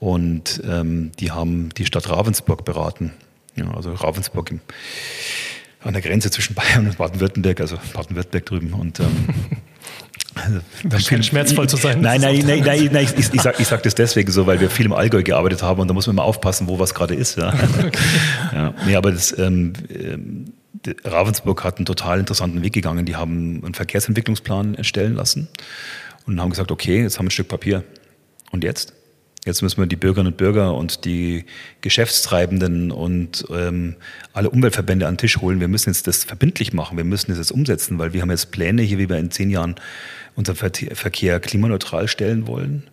und ähm, die haben die Stadt Ravensburg beraten ja, also Ravensburg im, an der Grenze zwischen Bayern und Baden-Württemberg, also Baden-Württemberg drüben. Und ähm, also, das scheint schmerzvoll zu sein. Nein, nein, nein, nein, nein, ich, ich, ich sage sag das deswegen so, weil wir viel im Allgäu gearbeitet haben und da muss man immer aufpassen, wo was gerade ist. Ja. Okay. ja. Nee, aber das, ähm, ähm Ravensburg hat einen total interessanten Weg gegangen. Die haben einen Verkehrsentwicklungsplan erstellen lassen und haben gesagt, okay, jetzt haben wir ein Stück Papier. Und jetzt? Jetzt müssen wir die Bürgerinnen und Bürger und die Geschäftstreibenden und ähm, alle Umweltverbände an den Tisch holen. Wir müssen jetzt das verbindlich machen. Wir müssen das jetzt umsetzen, weil wir haben jetzt Pläne hier, wie wir in zehn Jahren unseren Verkehr klimaneutral stellen wollen.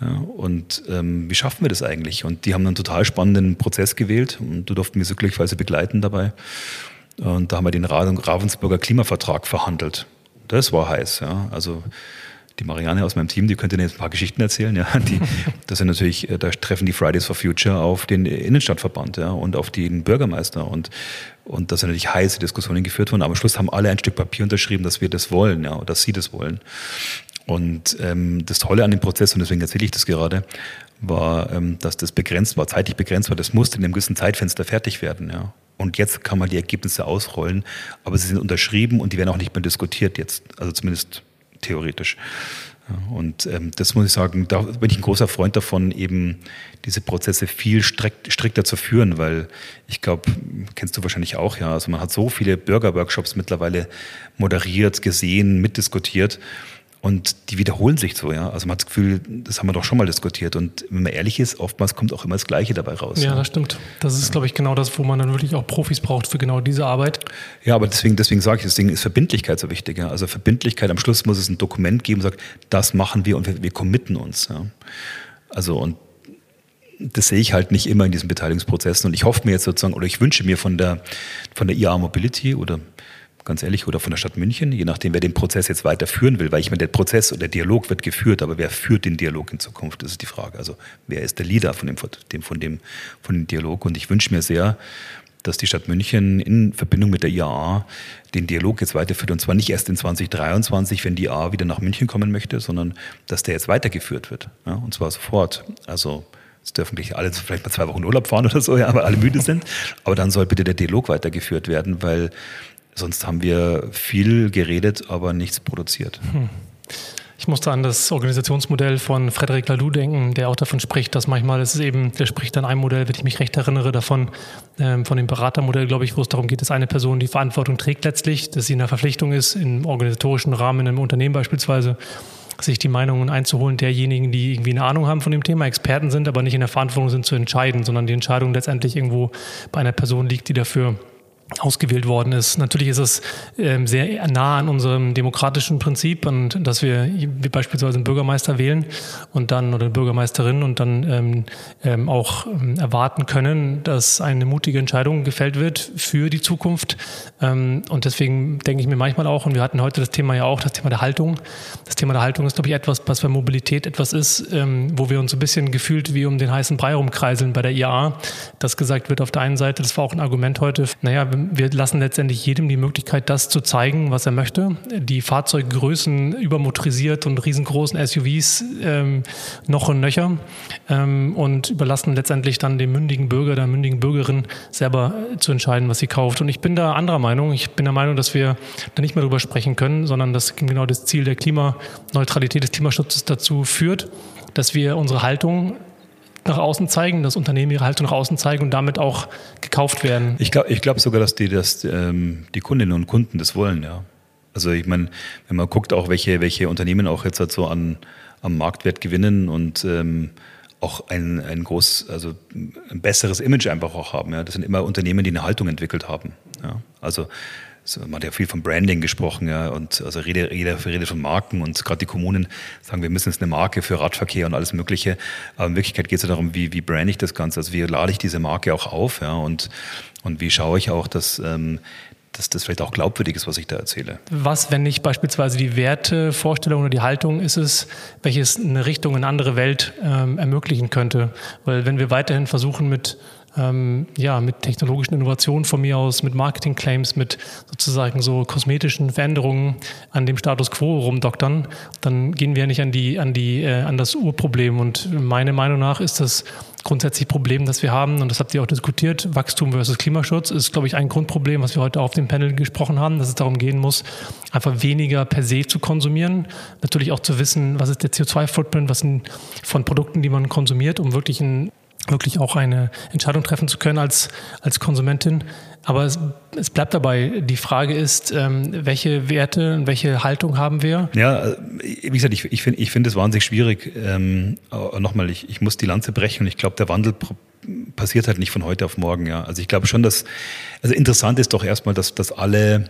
Ja, und ähm, wie schaffen wir das eigentlich? Und die haben einen total spannenden Prozess gewählt und du durften mich so glücklicherweise begleiten dabei. Und da haben wir den Ravensburger Klimavertrag verhandelt. Das war heiß. Ja. Also die Marianne aus meinem Team, die könnte jetzt ein paar Geschichten erzählen. Ja, die, das sind natürlich, äh, da treffen die Fridays for Future auf den Innenstadtverband ja, und auf den Bürgermeister und und da sind natürlich heiße Diskussionen geführt worden. Aber am Schluss haben alle ein Stück Papier unterschrieben, dass wir das wollen, ja, dass sie das wollen. Und ähm, das Tolle an dem Prozess, und deswegen erzähle ich das gerade, war, ähm, dass das begrenzt war, zeitlich begrenzt war. Das musste in einem gewissen Zeitfenster fertig werden. Ja. Und jetzt kann man die Ergebnisse ausrollen, aber sie sind unterschrieben und die werden auch nicht mehr diskutiert jetzt. Also zumindest theoretisch. Und ähm, das muss ich sagen, da bin ich ein großer Freund davon, eben diese Prozesse viel strikt, strikter zu führen, weil ich glaube, kennst du wahrscheinlich auch, ja, also man hat so viele Bürgerworkshops mittlerweile moderiert, gesehen, mitdiskutiert und die wiederholen sich so, ja. Also man hat das Gefühl, das haben wir doch schon mal diskutiert. Und wenn man ehrlich ist, oftmals kommt auch immer das Gleiche dabei raus. Ja, ja. das stimmt. Das ist, ja. glaube ich, genau das, wo man dann wirklich auch Profis braucht für genau diese Arbeit. Ja, aber deswegen, deswegen sage ich, deswegen ist Verbindlichkeit so wichtig. Ja. Also Verbindlichkeit, am Schluss muss es ein Dokument geben, sagt, das machen wir und wir, wir committen uns. Ja. Also und das sehe ich halt nicht immer in diesen Beteiligungsprozessen. Und ich hoffe mir jetzt sozusagen, oder ich wünsche mir von der, von der IA Mobility oder ganz ehrlich, oder von der Stadt München, je nachdem, wer den Prozess jetzt weiterführen will, weil ich meine, der Prozess oder der Dialog wird geführt, aber wer führt den Dialog in Zukunft, das ist die Frage. Also wer ist der Leader von dem, von dem, von dem, Dialog? Und ich wünsche mir sehr, dass die Stadt München in Verbindung mit der IAA den Dialog jetzt weiterführt. Und zwar nicht erst in 2023, wenn die IAA wieder nach München kommen möchte, sondern dass der jetzt weitergeführt wird. Ja, und zwar sofort. Also es dürfen gleich alle vielleicht mal zwei Wochen Urlaub fahren oder so, ja, weil alle müde sind. Aber dann soll bitte der Dialog weitergeführt werden, weil sonst haben wir viel geredet, aber nichts produziert. Hm. Ich musste an das Organisationsmodell von Frederic Laloux denken, der auch davon spricht, dass manchmal ist eben, der spricht an einem Modell, wenn ich mich recht erinnere, davon, ähm, von dem Beratermodell, glaube ich, wo es darum geht, dass eine Person die Verantwortung trägt letztlich, dass sie in der Verpflichtung ist, im organisatorischen Rahmen in einem Unternehmen beispielsweise, sich die Meinungen einzuholen derjenigen, die irgendwie eine Ahnung haben von dem Thema, Experten sind, aber nicht in der Verantwortung sind zu entscheiden, sondern die Entscheidung letztendlich irgendwo bei einer Person liegt, die dafür ausgewählt worden ist. Natürlich ist es ähm, sehr nah an unserem demokratischen Prinzip und dass wir beispielsweise einen Bürgermeister wählen und dann oder eine Bürgermeisterin und dann ähm, ähm, auch ähm, erwarten können, dass eine mutige Entscheidung gefällt wird für die Zukunft. Ähm, und deswegen denke ich mir manchmal auch, und wir hatten heute das Thema ja auch, das Thema der Haltung. Das Thema der Haltung ist, glaube ich, etwas, was bei Mobilität etwas ist, ähm, wo wir uns ein bisschen gefühlt wie um den heißen Brei rumkreiseln bei der IAA, dass gesagt wird auf der einen Seite, das war auch ein Argument heute, naja, wir lassen letztendlich jedem die Möglichkeit, das zu zeigen, was er möchte. Die Fahrzeuggrößen übermotorisiert und riesengroßen SUVs ähm, noch und nöcher ähm, und überlassen letztendlich dann dem mündigen Bürger, der mündigen Bürgerin selber zu entscheiden, was sie kauft. Und ich bin da anderer Meinung. Ich bin der Meinung, dass wir da nicht mehr drüber sprechen können, sondern dass genau das Ziel der Klimaneutralität, des Klimaschutzes dazu führt, dass wir unsere Haltung nach außen zeigen, dass Unternehmen ihre Haltung nach außen zeigen und damit auch gekauft werden. Ich glaube ich glaub sogar, dass die, dass, ähm, die Kundinnen und Kunden das wollen, ja. Also ich meine, wenn man guckt, auch welche, welche Unternehmen auch jetzt halt so an, am Marktwert gewinnen und ähm, auch ein, ein groß, also ein besseres Image einfach auch haben. Ja. Das sind immer Unternehmen, die eine Haltung entwickelt haben. Ja. Also man hat ja viel von Branding gesprochen, ja, und also jeder, jeder redet von Marken und gerade die Kommunen sagen, wir müssen jetzt eine Marke für Radverkehr und alles Mögliche. Aber in Wirklichkeit geht es ja darum, wie, wie brand ich das Ganze, also wie lade ich diese Marke auch auf, ja, und, und wie schaue ich auch, dass, ähm, dass das vielleicht auch glaubwürdig ist, was ich da erzähle. Was, wenn nicht beispielsweise die Wertevorstellung oder die Haltung ist es, welches eine Richtung in eine andere Welt ähm, ermöglichen könnte? Weil wenn wir weiterhin versuchen mit ähm, ja, mit technologischen Innovationen von mir aus, mit Marketing-Claims, mit sozusagen so kosmetischen Veränderungen an dem Status quo rumdoktern, dann gehen wir nicht an, die, an, die, äh, an das Urproblem. Und meiner Meinung nach ist das grundsätzlich Problem, das wir haben, und das habt ihr auch diskutiert, Wachstum versus Klimaschutz ist, glaube ich, ein Grundproblem, was wir heute auf dem Panel gesprochen haben, dass es darum gehen muss, einfach weniger per se zu konsumieren. Natürlich auch zu wissen, was ist der CO2-Footprint, was sind von Produkten, die man konsumiert, um wirklich ein wirklich auch eine Entscheidung treffen zu können als, als Konsumentin. Aber es, es bleibt dabei, die Frage ist, ähm, welche Werte und welche Haltung haben wir? Ja, wie gesagt, ich, ich finde ich finde es wahnsinnig schwierig. Ähm, Nochmal, ich, ich muss die Lanze brechen und ich glaube, der Wandel passiert halt nicht von heute auf morgen. Ja. Also ich glaube schon, dass, also interessant ist doch erstmal, dass, dass alle,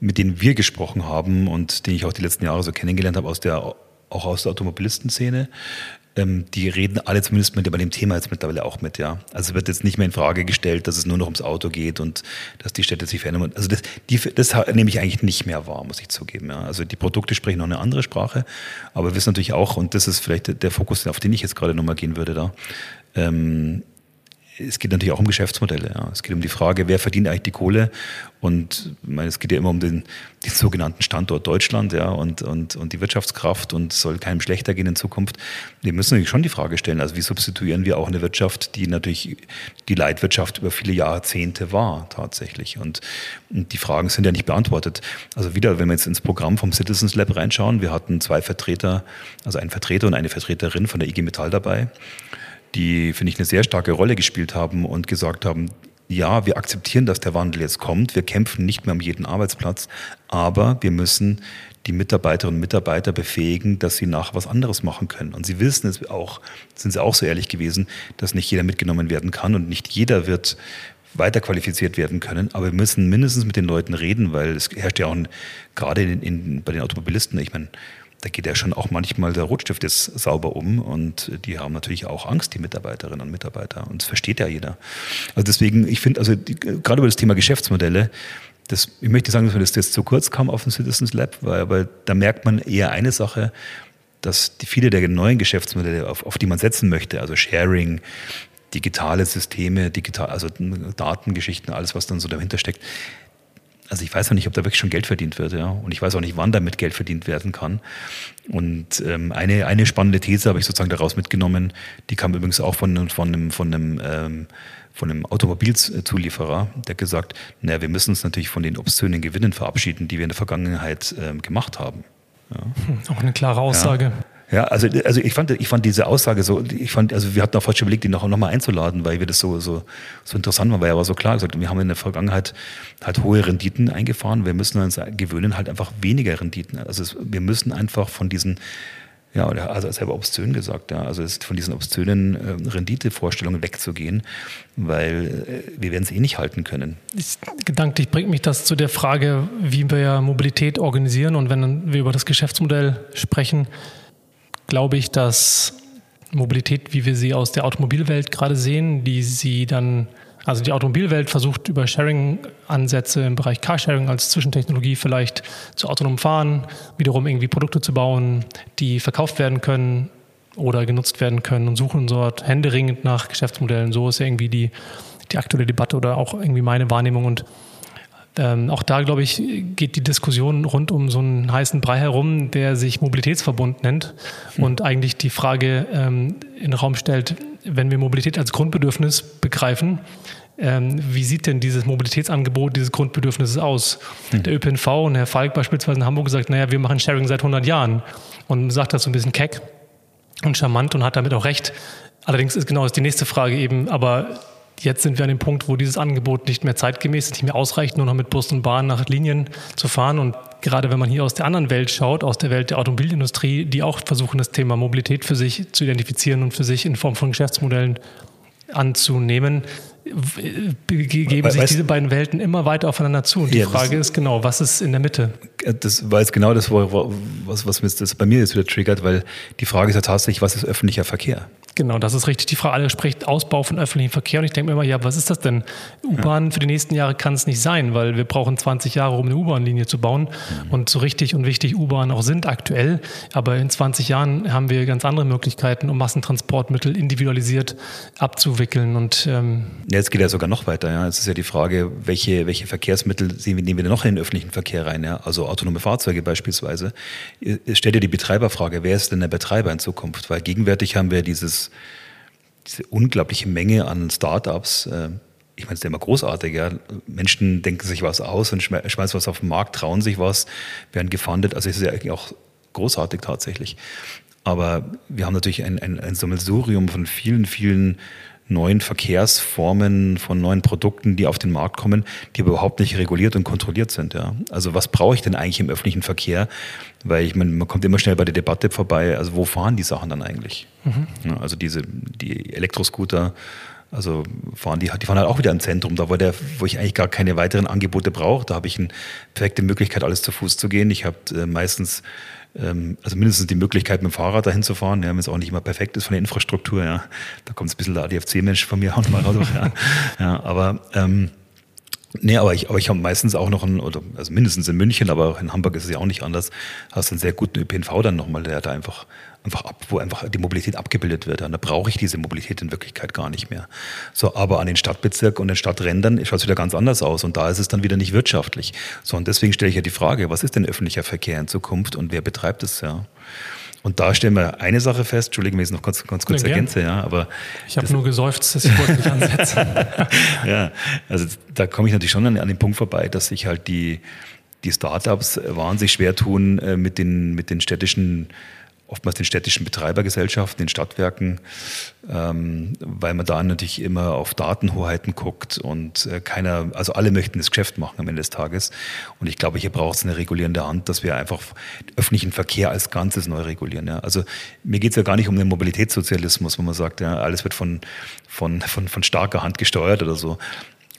mit denen wir gesprochen haben und die ich auch die letzten Jahre so kennengelernt habe, aus der, auch aus der Automobilistenszene, ähm, die reden alle zumindest mit, bei dem Thema jetzt mittlerweile auch mit, ja. Also wird jetzt nicht mehr in Frage gestellt, dass es nur noch ums Auto geht und dass die Städte sich verändern. Also das, die, das nehme ich eigentlich nicht mehr wahr, muss ich zugeben. Ja. Also die Produkte sprechen noch eine andere Sprache, aber wir wissen natürlich auch, und das ist vielleicht der Fokus, auf den ich jetzt gerade nochmal gehen würde da, ähm, es geht natürlich auch um Geschäftsmodelle. Ja. Es geht um die Frage, wer verdient eigentlich die Kohle? Und ich meine, es geht ja immer um den, den sogenannten Standort Deutschland ja, und, und, und die Wirtschaftskraft und soll keinem schlechter gehen in Zukunft. Wir müssen natürlich schon die Frage stellen, also wie substituieren wir auch eine Wirtschaft, die natürlich die Leitwirtschaft über viele Jahrzehnte war tatsächlich. Und, und die Fragen sind ja nicht beantwortet. Also wieder, wenn wir jetzt ins Programm vom Citizens Lab reinschauen, wir hatten zwei Vertreter, also einen Vertreter und eine Vertreterin von der IG Metall dabei die, finde ich, eine sehr starke Rolle gespielt haben und gesagt haben, ja, wir akzeptieren, dass der Wandel jetzt kommt. Wir kämpfen nicht mehr um jeden Arbeitsplatz, aber wir müssen die Mitarbeiterinnen und Mitarbeiter befähigen, dass sie nachher was anderes machen können. Und sie wissen es auch, sind sie auch so ehrlich gewesen, dass nicht jeder mitgenommen werden kann und nicht jeder wird weiterqualifiziert werden können. Aber wir müssen mindestens mit den Leuten reden, weil es herrscht ja auch ein, gerade in, in, bei den Automobilisten, ich meine, da geht ja schon auch manchmal der Rotstift jetzt sauber um und die haben natürlich auch Angst, die Mitarbeiterinnen und Mitarbeiter. Und das versteht ja jeder. Also deswegen, ich finde, also die, gerade über das Thema Geschäftsmodelle, das, ich möchte sagen, dass mir das jetzt zu kurz kam auf dem Citizens Lab, weil, weil da merkt man eher eine Sache, dass die, viele der neuen Geschäftsmodelle, auf, auf die man setzen möchte, also Sharing, digitale Systeme, digital, also Datengeschichten, alles, was dann so dahinter steckt. Also ich weiß noch nicht, ob da wirklich schon Geld verdient wird, ja. Und ich weiß auch nicht, wann damit Geld verdient werden kann. Und ähm, eine, eine spannende These habe ich sozusagen daraus mitgenommen, die kam übrigens auch von, von einem, von einem ähm, von einem Automobilzulieferer, der gesagt, naja, wir müssen uns natürlich von den obszönen Gewinnen verabschieden, die wir in der Vergangenheit ähm, gemacht haben. Ja. Hm, auch eine klare Aussage. Ja. Ja, also, also ich fand, ich fand diese Aussage so, ich fand, also wir hatten auch fast überlegt, die noch, noch mal einzuladen, weil wir das so, so, so interessant war, weil er war so klar gesagt, wir haben in der Vergangenheit halt hohe Renditen eingefahren, wir müssen uns gewöhnen, halt einfach weniger Renditen. Also es, wir müssen einfach von diesen ja, oder er selber obszön gesagt, ja. Also ist von diesen obszönen äh, Renditevorstellungen wegzugehen, weil äh, wir werden es eh nicht halten können. Ich, gedanklich bringt mich das zu der Frage, wie wir Mobilität organisieren. Und wenn wir über das Geschäftsmodell sprechen, glaube ich, dass Mobilität, wie wir sie aus der Automobilwelt gerade sehen, die sie dann also die Automobilwelt versucht über Sharing-Ansätze im Bereich Carsharing als Zwischentechnologie vielleicht zu autonomem Fahren, wiederum irgendwie Produkte zu bauen, die verkauft werden können oder genutzt werden können und suchen dort händeringend nach Geschäftsmodellen. So ist ja irgendwie die, die aktuelle Debatte oder auch irgendwie meine Wahrnehmung. Und ähm, auch da, glaube ich, geht die Diskussion rund um so einen heißen Brei herum, der sich Mobilitätsverbund nennt hm. und eigentlich die Frage ähm, in den Raum stellt, wenn wir Mobilität als Grundbedürfnis begreifen, ähm, wie sieht denn dieses Mobilitätsangebot dieses Grundbedürfnisses aus? Hm. Der ÖPNV und Herr Falk beispielsweise in Hamburg sagt, naja, wir machen Sharing seit 100 Jahren und sagt das so ein bisschen keck und charmant und hat damit auch recht. Allerdings ist genau ist die nächste Frage eben, aber Jetzt sind wir an dem Punkt, wo dieses Angebot nicht mehr zeitgemäß ist, nicht mehr ausreicht, nur noch mit Bus und Bahn nach Linien zu fahren. Und gerade wenn man hier aus der anderen Welt schaut, aus der Welt der Automobilindustrie, die auch versuchen, das Thema Mobilität für sich zu identifizieren und für sich in Form von Geschäftsmodellen anzunehmen, geben sich diese beiden Welten immer weiter aufeinander zu. Und die ja, Frage ist genau, was ist in der Mitte? Das war jetzt genau das, was, was das bei mir jetzt wieder triggert, weil die Frage ist ja tatsächlich, was ist öffentlicher Verkehr? Genau, das ist richtig. Die Frage alle spricht Ausbau von öffentlichem Verkehr und ich denke mir immer, ja, was ist das denn? U-Bahn für die nächsten Jahre kann es nicht sein, weil wir brauchen 20 Jahre, um eine U-Bahn-Linie zu bauen mhm. und so richtig und wichtig U-Bahn auch sind aktuell. Aber in 20 Jahren haben wir ganz andere Möglichkeiten, um Massentransportmittel individualisiert abzuwickeln und ähm ja, jetzt geht ja sogar noch weiter. Ja, es ist ja die Frage, welche welche Verkehrsmittel nehmen wir denn noch in den öffentlichen Verkehr rein? Ja, also autonome Fahrzeuge beispielsweise. Stellt ja die Betreiberfrage, wer ist denn der Betreiber in Zukunft? Weil gegenwärtig haben wir dieses diese unglaubliche Menge an Startups. Äh, ich meine, es ist ja immer großartig. Ja. Menschen denken sich was aus und schmeißen was auf den Markt, trauen sich was, werden gefundet. Also es ist ja eigentlich auch großartig tatsächlich. Aber wir haben natürlich ein, ein, ein Sammelsurium von vielen, vielen neuen Verkehrsformen, von neuen Produkten, die auf den Markt kommen, die überhaupt nicht reguliert und kontrolliert sind. Ja. Also was brauche ich denn eigentlich im öffentlichen Verkehr? Weil ich meine, man kommt immer schnell bei der Debatte vorbei, also wo fahren die Sachen dann eigentlich? Mhm. Ja, also diese, die Elektroscooter, also fahren die, die fahren halt auch wieder im Zentrum, da wo, der, wo ich eigentlich gar keine weiteren Angebote brauche. Da habe ich eine perfekte Möglichkeit, alles zu Fuß zu gehen. Ich habe äh, meistens ähm, also mindestens die Möglichkeit, mit dem Fahrrad dahin zu fahren, ja, wenn es auch nicht immer perfekt ist von der Infrastruktur, ja. Da kommt ein bisschen der ADFC-Mensch von mir auch mal raus. ja. ja, aber ähm, Nee, aber ich, aber ich habe meistens auch noch einen, oder also mindestens in München, aber in Hamburg ist es ja auch nicht anders, hast einen sehr guten ÖPNV dann nochmal, der da einfach einfach ab, wo einfach die Mobilität abgebildet wird. Und da brauche ich diese Mobilität in Wirklichkeit gar nicht mehr. So, aber an den Stadtbezirken und den Stadträndern schaut es wieder ganz anders aus und da ist es dann wieder nicht wirtschaftlich. So, und deswegen stelle ich ja die Frage, was ist denn öffentlicher Verkehr in Zukunft und wer betreibt es ja? Und da stellen wir eine Sache fest, Entschuldigung, wenn ich es noch ganz, ganz kurz ja, ergänze, ja, aber. Ich habe nur geseufzt, dass ich wollte nicht ansetzen. ja, also da komme ich natürlich schon an, an den Punkt vorbei, dass sich halt die, die Startups wahnsinnig schwer tun äh, mit den, mit den städtischen oftmals den städtischen Betreibergesellschaften, den Stadtwerken, ähm, weil man da natürlich immer auf Datenhoheiten guckt und äh, keiner, also alle möchten das Geschäft machen am Ende des Tages. Und ich glaube, hier braucht es eine regulierende Hand, dass wir einfach öffentlichen Verkehr als Ganzes neu regulieren. Ja. Also mir geht es ja gar nicht um den Mobilitätssozialismus, wo man sagt, ja, alles wird von, von, von, von starker Hand gesteuert oder so.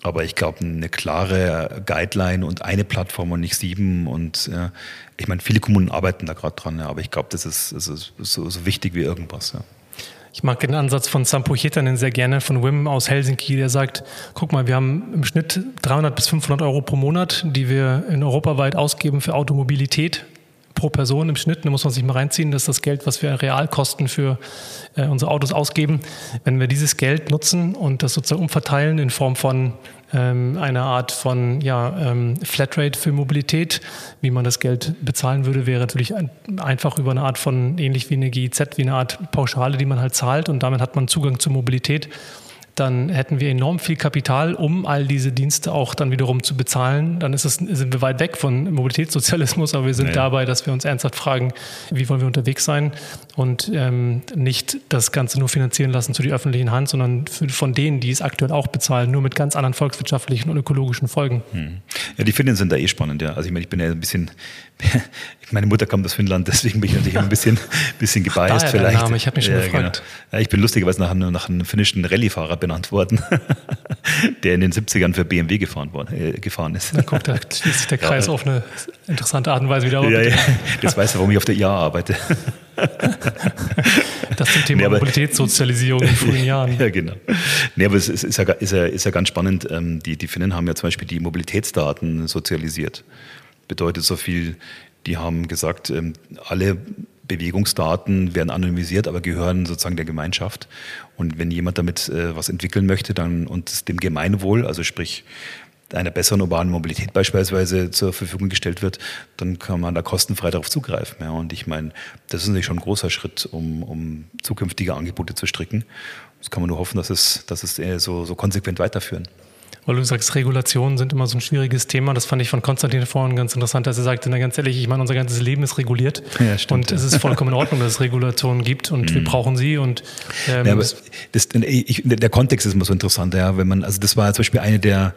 Aber ich glaube, eine klare Guideline und eine Plattform und nicht sieben. Und äh, ich meine, viele Kommunen arbeiten da gerade dran, ja, aber ich glaube, das ist, das ist so, so, wichtig wie irgendwas. Ja. Ich mag den Ansatz von Sampo Hitanen sehr gerne, von Wim aus Helsinki, der sagt, guck mal, wir haben im Schnitt 300 bis 500 Euro pro Monat, die wir in europaweit ausgeben für Automobilität pro Person im Schnitt. Da muss man sich mal reinziehen. Das ist das Geld, was wir Realkosten für äh, unsere Autos ausgeben. Wenn wir dieses Geld nutzen und das sozusagen umverteilen in Form von ähm, eine Art von ja, ähm, Flatrate für Mobilität. Wie man das Geld bezahlen würde, wäre natürlich ein, einfach über eine Art von, ähnlich wie eine GIZ, wie eine Art Pauschale, die man halt zahlt und damit hat man Zugang zur Mobilität dann hätten wir enorm viel Kapital, um all diese Dienste auch dann wiederum zu bezahlen. Dann es, sind wir weit weg von Mobilitätssozialismus, aber wir sind ja. dabei, dass wir uns ernsthaft fragen, wie wollen wir unterwegs sein und ähm, nicht das Ganze nur finanzieren lassen zu die öffentlichen Hand, sondern für, von denen, die es aktuell auch bezahlen, nur mit ganz anderen volkswirtschaftlichen und ökologischen Folgen. Hm. Ja, die Finnen sind da eh spannend, ja. Also ich meine, ich bin ja ein bisschen meine Mutter kommt aus Finnland, deswegen bin ich natürlich ein bisschen, bisschen gebiased vielleicht. Name, ich habe mich schon ja, gefragt. Genau. Ja, ich bin lustigerweise nach einem, nach einem finnischen Rallyefahrer benannt worden, der in den 70ern für BMW gefahren, worden, äh, gefahren ist. Da kommt da schließt sich der Kreis ja. auf eine interessante Art und Weise wieder. Ja, ja. Das weiß er, warum ich auf der IA arbeite. das zum Thema nee, Mobilitätssozialisierung in frühen Jahren. Ja, genau. Nee, aber es ist, ist, ja, ist, ja, ist ja ganz spannend. Ähm, die, die Finnen haben ja zum Beispiel die Mobilitätsdaten sozialisiert bedeutet so viel, die haben gesagt, ähm, alle Bewegungsdaten werden anonymisiert, aber gehören sozusagen der Gemeinschaft. Und wenn jemand damit äh, was entwickeln möchte dann, und dem Gemeinwohl, also sprich einer besseren urbanen Mobilität beispielsweise zur Verfügung gestellt wird, dann kann man da kostenfrei darauf zugreifen. Ja. Und ich meine, das ist natürlich schon ein großer Schritt, um, um zukünftige Angebote zu stricken. Das kann man nur hoffen, dass es, dass es so, so konsequent weiterführen. Weil du sagst, Regulationen sind immer so ein schwieriges Thema. Das fand ich von Konstantin vorhin ganz interessant, dass er sagte, na ganz ehrlich, ich meine, unser ganzes Leben ist reguliert. Ja, stimmt, und ja. es ist vollkommen in Ordnung, dass es Regulationen gibt und mhm. wir brauchen sie. Und, ähm, ja, aber das, ich, der Kontext ist immer so interessant, ja. Wenn man, also das war zum Beispiel eine der,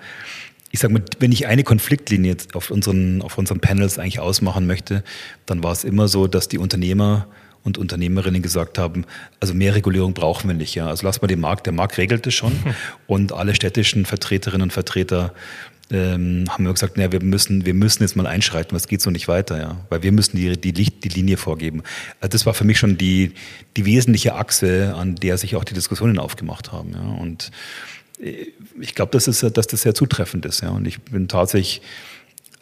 ich sag mal, wenn ich eine Konfliktlinie jetzt auf unseren, auf unseren Panels eigentlich ausmachen möchte, dann war es immer so, dass die Unternehmer und Unternehmerinnen gesagt haben, also mehr Regulierung brauchen wir nicht. Ja. Also lass mal den Markt, der Markt regelt es schon. Und alle städtischen Vertreterinnen und Vertreter ähm, haben wir gesagt, naja, wir müssen, wir müssen jetzt mal einschreiten, was geht so nicht weiter, ja. Weil wir müssen die, die, Licht, die Linie vorgeben. Also das war für mich schon die, die wesentliche Achse, an der sich auch die Diskussionen aufgemacht haben. Ja. Und äh, ich glaube, dass, dass das sehr zutreffend ist. Ja. Und ich bin tatsächlich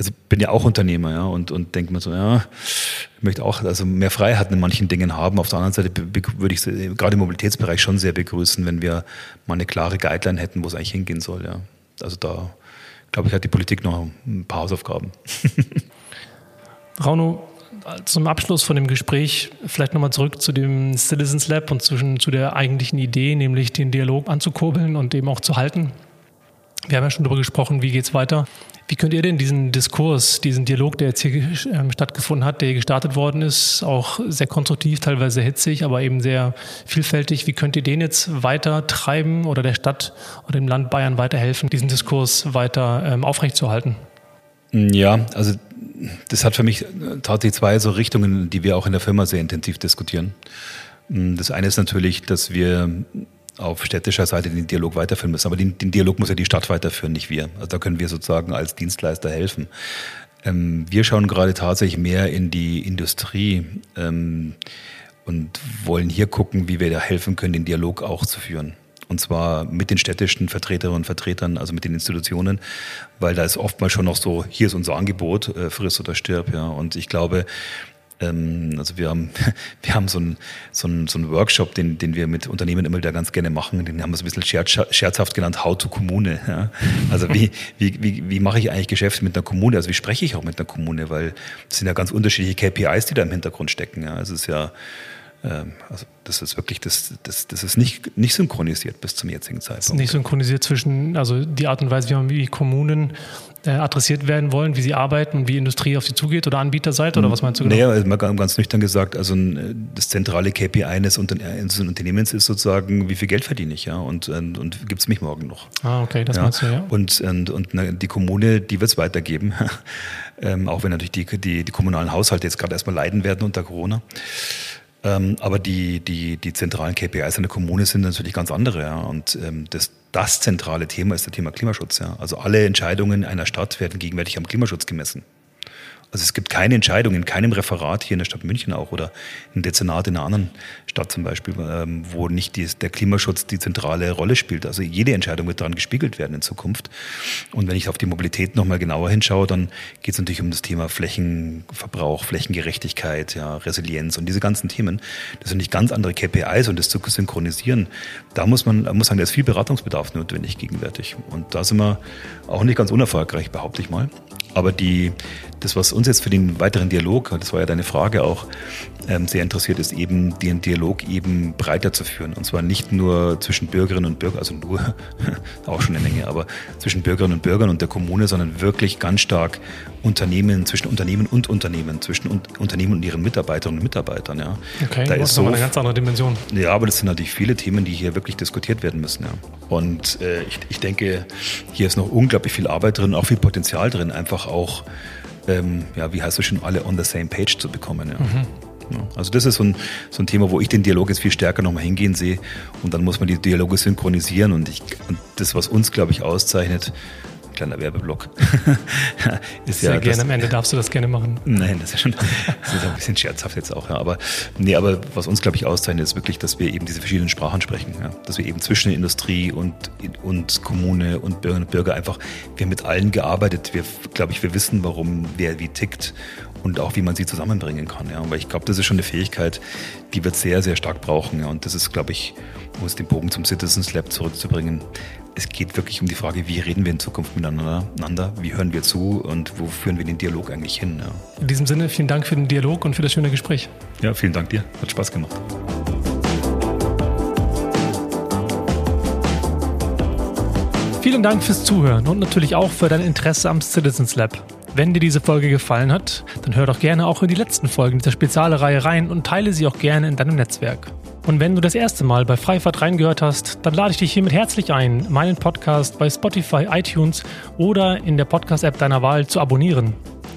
also bin ja auch Unternehmer, ja, und, und denke mir so, ja, ich möchte auch also mehr Freiheit in manchen Dingen haben. Auf der anderen Seite würde ich gerade im Mobilitätsbereich schon sehr begrüßen, wenn wir mal eine klare Guideline hätten, wo es eigentlich hingehen soll, ja. Also da, glaube ich, hat die Politik noch ein paar Hausaufgaben. Rauno, zum Abschluss von dem Gespräch vielleicht nochmal zurück zu dem Citizens Lab und zwischen, zu der eigentlichen Idee, nämlich den Dialog anzukurbeln und eben auch zu halten. Wir haben ja schon darüber gesprochen, wie geht es weiter. Wie könnt ihr denn diesen Diskurs, diesen Dialog, der jetzt hier ähm, stattgefunden hat, der gestartet worden ist, auch sehr konstruktiv, teilweise hitzig, aber eben sehr vielfältig, wie könnt ihr den jetzt weiter treiben oder der Stadt oder dem Land Bayern weiterhelfen, diesen Diskurs weiter ähm, aufrechtzuerhalten? Ja, also das hat für mich tatsächlich zwei so Richtungen, die wir auch in der Firma sehr intensiv diskutieren. Das eine ist natürlich, dass wir auf städtischer Seite den Dialog weiterführen müssen. Aber den, den, Dialog muss ja die Stadt weiterführen, nicht wir. Also da können wir sozusagen als Dienstleister helfen. Ähm, wir schauen gerade tatsächlich mehr in die Industrie ähm, und wollen hier gucken, wie wir da helfen können, den Dialog auch zu führen. Und zwar mit den städtischen Vertreterinnen und Vertretern, also mit den Institutionen, weil da ist oftmals schon noch so, hier ist unser Angebot, äh, friss oder stirb. Ja. Und ich glaube, ähm, also wir haben, wir haben so einen so einen, so einen Workshop, den, den wir mit Unternehmen immer wieder ganz gerne machen. Den haben wir so ein bisschen scherz, scherzhaft genannt, How to Kommune. Ja? Also wie, wie, wie, wie mache ich eigentlich Geschäfte mit einer Kommune? Also wie spreche ich auch mit einer Kommune? Weil es sind ja ganz unterschiedliche KPIs, die da im Hintergrund stecken. Ja? Also es ist ja ähm, also das ist wirklich, das, das, das ist nicht, nicht synchronisiert bis zum jetzigen Zeitpunkt. Nicht synchronisiert zwischen, also die Art und Weise, wie man wie Kommunen adressiert werden wollen, wie sie arbeiten und wie Industrie auf sie zugeht oder Anbieterseite oder was meinst du genau? Naja, also mal ganz nüchtern gesagt, also das zentrale KPI eines Unternehmens ist sozusagen, wie viel Geld verdiene ich, ja, und, und, und gibt es mich morgen noch. Ah, okay, das ja? meinst du, ja. Und, und, und die Kommune, die wird es weitergeben, ähm, auch wenn natürlich die, die, die kommunalen Haushalte jetzt gerade erstmal leiden werden unter Corona. Ähm, aber die, die, die zentralen KPIs einer Kommune sind natürlich ganz andere. Ja. Und ähm, das, das zentrale Thema ist das Thema Klimaschutz. Ja. Also alle Entscheidungen einer Stadt werden gegenwärtig am Klimaschutz gemessen. Also es gibt keine Entscheidung in keinem Referat hier in der Stadt München auch oder im Dezernat in einer anderen Stadt zum Beispiel, ähm, wo nicht die, der Klimaschutz die zentrale Rolle spielt. Also jede Entscheidung wird daran gespiegelt werden in Zukunft. Und wenn ich auf die Mobilität nochmal genauer hinschaue, dann geht es natürlich um das Thema Flächenverbrauch, Flächengerechtigkeit, ja, Resilienz und diese ganzen Themen. Das sind nicht ganz andere KPIs und das zu synchronisieren, da muss man muss sagen, da ist viel Beratungsbedarf notwendig gegenwärtig. Und da sind wir auch nicht ganz unerfolgreich, behaupte ich mal. Aber die, das, was uns jetzt für den weiteren Dialog, das war ja deine Frage auch, ähm, sehr interessiert ist, eben den Dialog eben breiter zu führen. Und zwar nicht nur zwischen Bürgerinnen und Bürgern, also nur, auch schon eine Menge, aber zwischen Bürgerinnen und Bürgern und der Kommune, sondern wirklich ganz stark Unternehmen, zwischen Unternehmen und Unternehmen, zwischen Unternehmen und ihren Mitarbeiterinnen und Mitarbeitern. Ja. Okay, da ist so eine ganz andere Dimension. Ja, aber das sind natürlich viele Themen, die hier wirklich diskutiert werden müssen. Ja. Und äh, ich, ich denke, hier ist noch unglaublich viel Arbeit drin, auch viel Potenzial drin, einfach auch, ähm, ja, wie heißt es schon, alle on the same page zu bekommen. Ja. Mhm. Also das ist so ein, so ein Thema, wo ich den Dialog jetzt viel stärker nochmal hingehen sehe. Und dann muss man die Dialoge synchronisieren. Und, ich, und das, was uns, glaube ich, auszeichnet, kleiner Werbeblock. ist Sehr ja, gerne, das, am Ende darfst du das gerne machen. Nein, das ist schon das ist ein bisschen scherzhaft jetzt auch. Ja. Aber, nee, aber was uns, glaube ich, auszeichnet, ist wirklich, dass wir eben diese verschiedenen Sprachen sprechen. Ja. Dass wir eben zwischen Industrie und, und Kommune und Bürgerinnen und Bürger einfach, wir haben mit allen gearbeitet. Wir, glaube ich, wir wissen, warum wer wie tickt und auch wie man sie zusammenbringen kann. Ja. Weil ich glaube, das ist schon eine Fähigkeit, die wird sehr, sehr stark brauchen. Ja. Und das ist, glaube ich, um es den Bogen zum Citizens Lab zurückzubringen, es geht wirklich um die Frage, wie reden wir in Zukunft miteinander, wie hören wir zu und wo führen wir den Dialog eigentlich hin. Ja. In diesem Sinne, vielen Dank für den Dialog und für das schöne Gespräch. Ja, vielen Dank dir. Hat Spaß gemacht. Vielen Dank fürs Zuhören und natürlich auch für dein Interesse am Citizens Lab. Wenn dir diese Folge gefallen hat, dann hör doch gerne auch in die letzten Folgen dieser Spezialreihe rein und teile sie auch gerne in deinem Netzwerk. Und wenn du das erste Mal bei Freifahrt reingehört hast, dann lade ich dich hiermit herzlich ein, meinen Podcast bei Spotify, iTunes oder in der Podcast-App deiner Wahl zu abonnieren.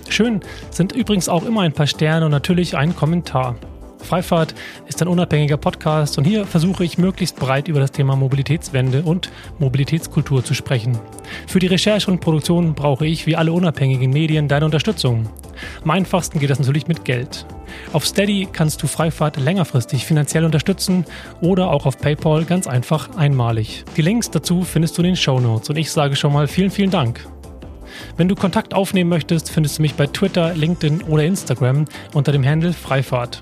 Schön sind übrigens auch immer ein paar Sterne und natürlich ein Kommentar. Freifahrt ist ein unabhängiger Podcast und hier versuche ich möglichst breit über das Thema Mobilitätswende und Mobilitätskultur zu sprechen. Für die Recherche und Produktion brauche ich wie alle unabhängigen Medien deine Unterstützung. Am einfachsten geht das natürlich mit Geld. Auf Steady kannst du Freifahrt längerfristig finanziell unterstützen oder auch auf PayPal ganz einfach einmalig. Die Links dazu findest du in den Show Notes und ich sage schon mal vielen, vielen Dank. Wenn du Kontakt aufnehmen möchtest, findest du mich bei Twitter, LinkedIn oder Instagram unter dem Handle Freifahrt.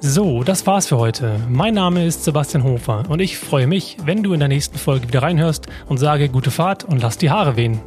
So, das war's für heute. Mein Name ist Sebastian Hofer und ich freue mich, wenn du in der nächsten Folge wieder reinhörst und sage gute Fahrt und lass die Haare wehen.